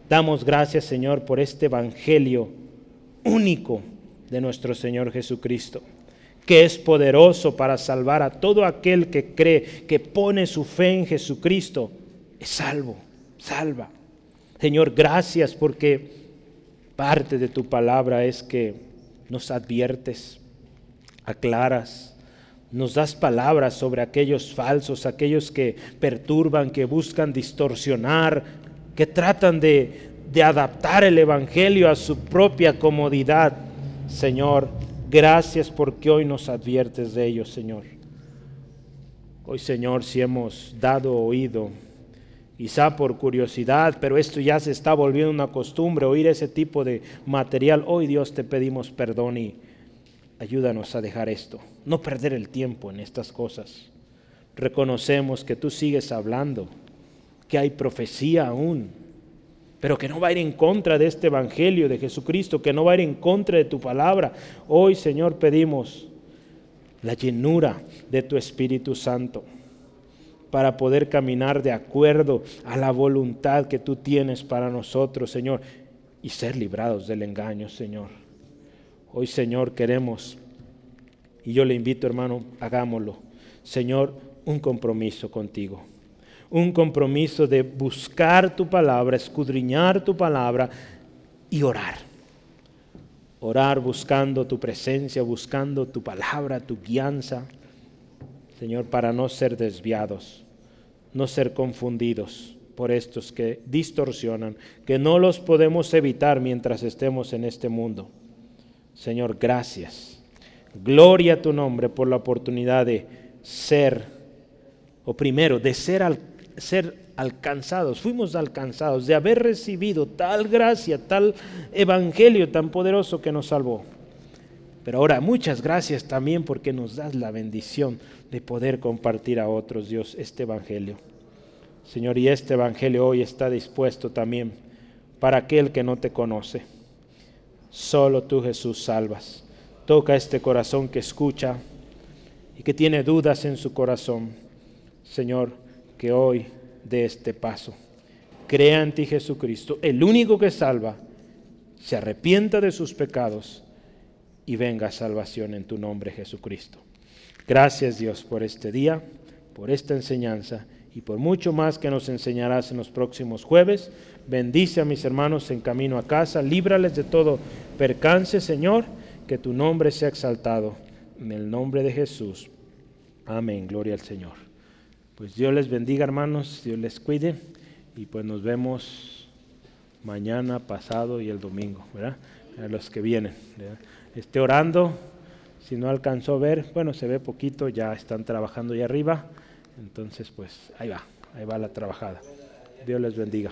Damos gracias, Señor, por este Evangelio único de nuestro Señor Jesucristo, que es poderoso para salvar a todo aquel que cree, que pone su fe en Jesucristo, es salvo, salva. Señor, gracias porque parte de tu palabra es que nos adviertes, aclaras, nos das palabras sobre aquellos falsos, aquellos que perturban, que buscan distorsionar, que tratan de, de adaptar el Evangelio a su propia comodidad. Señor, gracias porque hoy nos adviertes de ellos, Señor. Hoy, Señor, si hemos dado oído quizá por curiosidad, pero esto ya se está volviendo una costumbre, oír ese tipo de material. Hoy Dios te pedimos perdón y ayúdanos a dejar esto, no perder el tiempo en estas cosas. Reconocemos que tú sigues hablando, que hay profecía aún, pero que no va a ir en contra de este Evangelio de Jesucristo, que no va a ir en contra de tu palabra. Hoy, Señor, pedimos la llenura de tu Espíritu Santo para poder caminar de acuerdo a la voluntad que tú tienes para nosotros, Señor, y ser librados del engaño, Señor. Hoy, Señor, queremos, y yo le invito, hermano, hagámoslo, Señor, un compromiso contigo. Un compromiso de buscar tu palabra, escudriñar tu palabra y orar. Orar buscando tu presencia, buscando tu palabra, tu guianza Señor, para no ser desviados, no ser confundidos por estos que distorsionan, que no los podemos evitar mientras estemos en este mundo. Señor, gracias. Gloria a tu nombre por la oportunidad de ser, o primero, de ser, al, ser alcanzados, fuimos alcanzados, de haber recibido tal gracia, tal evangelio tan poderoso que nos salvó. Pero ahora muchas gracias también porque nos das la bendición de poder compartir a otros, Dios, este Evangelio. Señor, y este Evangelio hoy está dispuesto también para aquel que no te conoce. Solo tú, Jesús, salvas. Toca este corazón que escucha y que tiene dudas en su corazón, Señor, que hoy dé este paso. Crea en ti Jesucristo, el único que salva, se arrepienta de sus pecados y venga salvación en tu nombre, Jesucristo. Gracias Dios por este día, por esta enseñanza y por mucho más que nos enseñarás en los próximos jueves. Bendice a mis hermanos en camino a casa, líbrales de todo percance, Señor, que tu nombre sea exaltado. En el nombre de Jesús. Amén, gloria al Señor. Pues Dios les bendiga, hermanos, Dios les cuide y pues nos vemos mañana, pasado y el domingo, ¿verdad? A los que vienen. Esté orando, si no alcanzó a ver, bueno, se ve poquito, ya están trabajando ahí arriba. Entonces, pues ahí va, ahí va la trabajada. Dios les bendiga.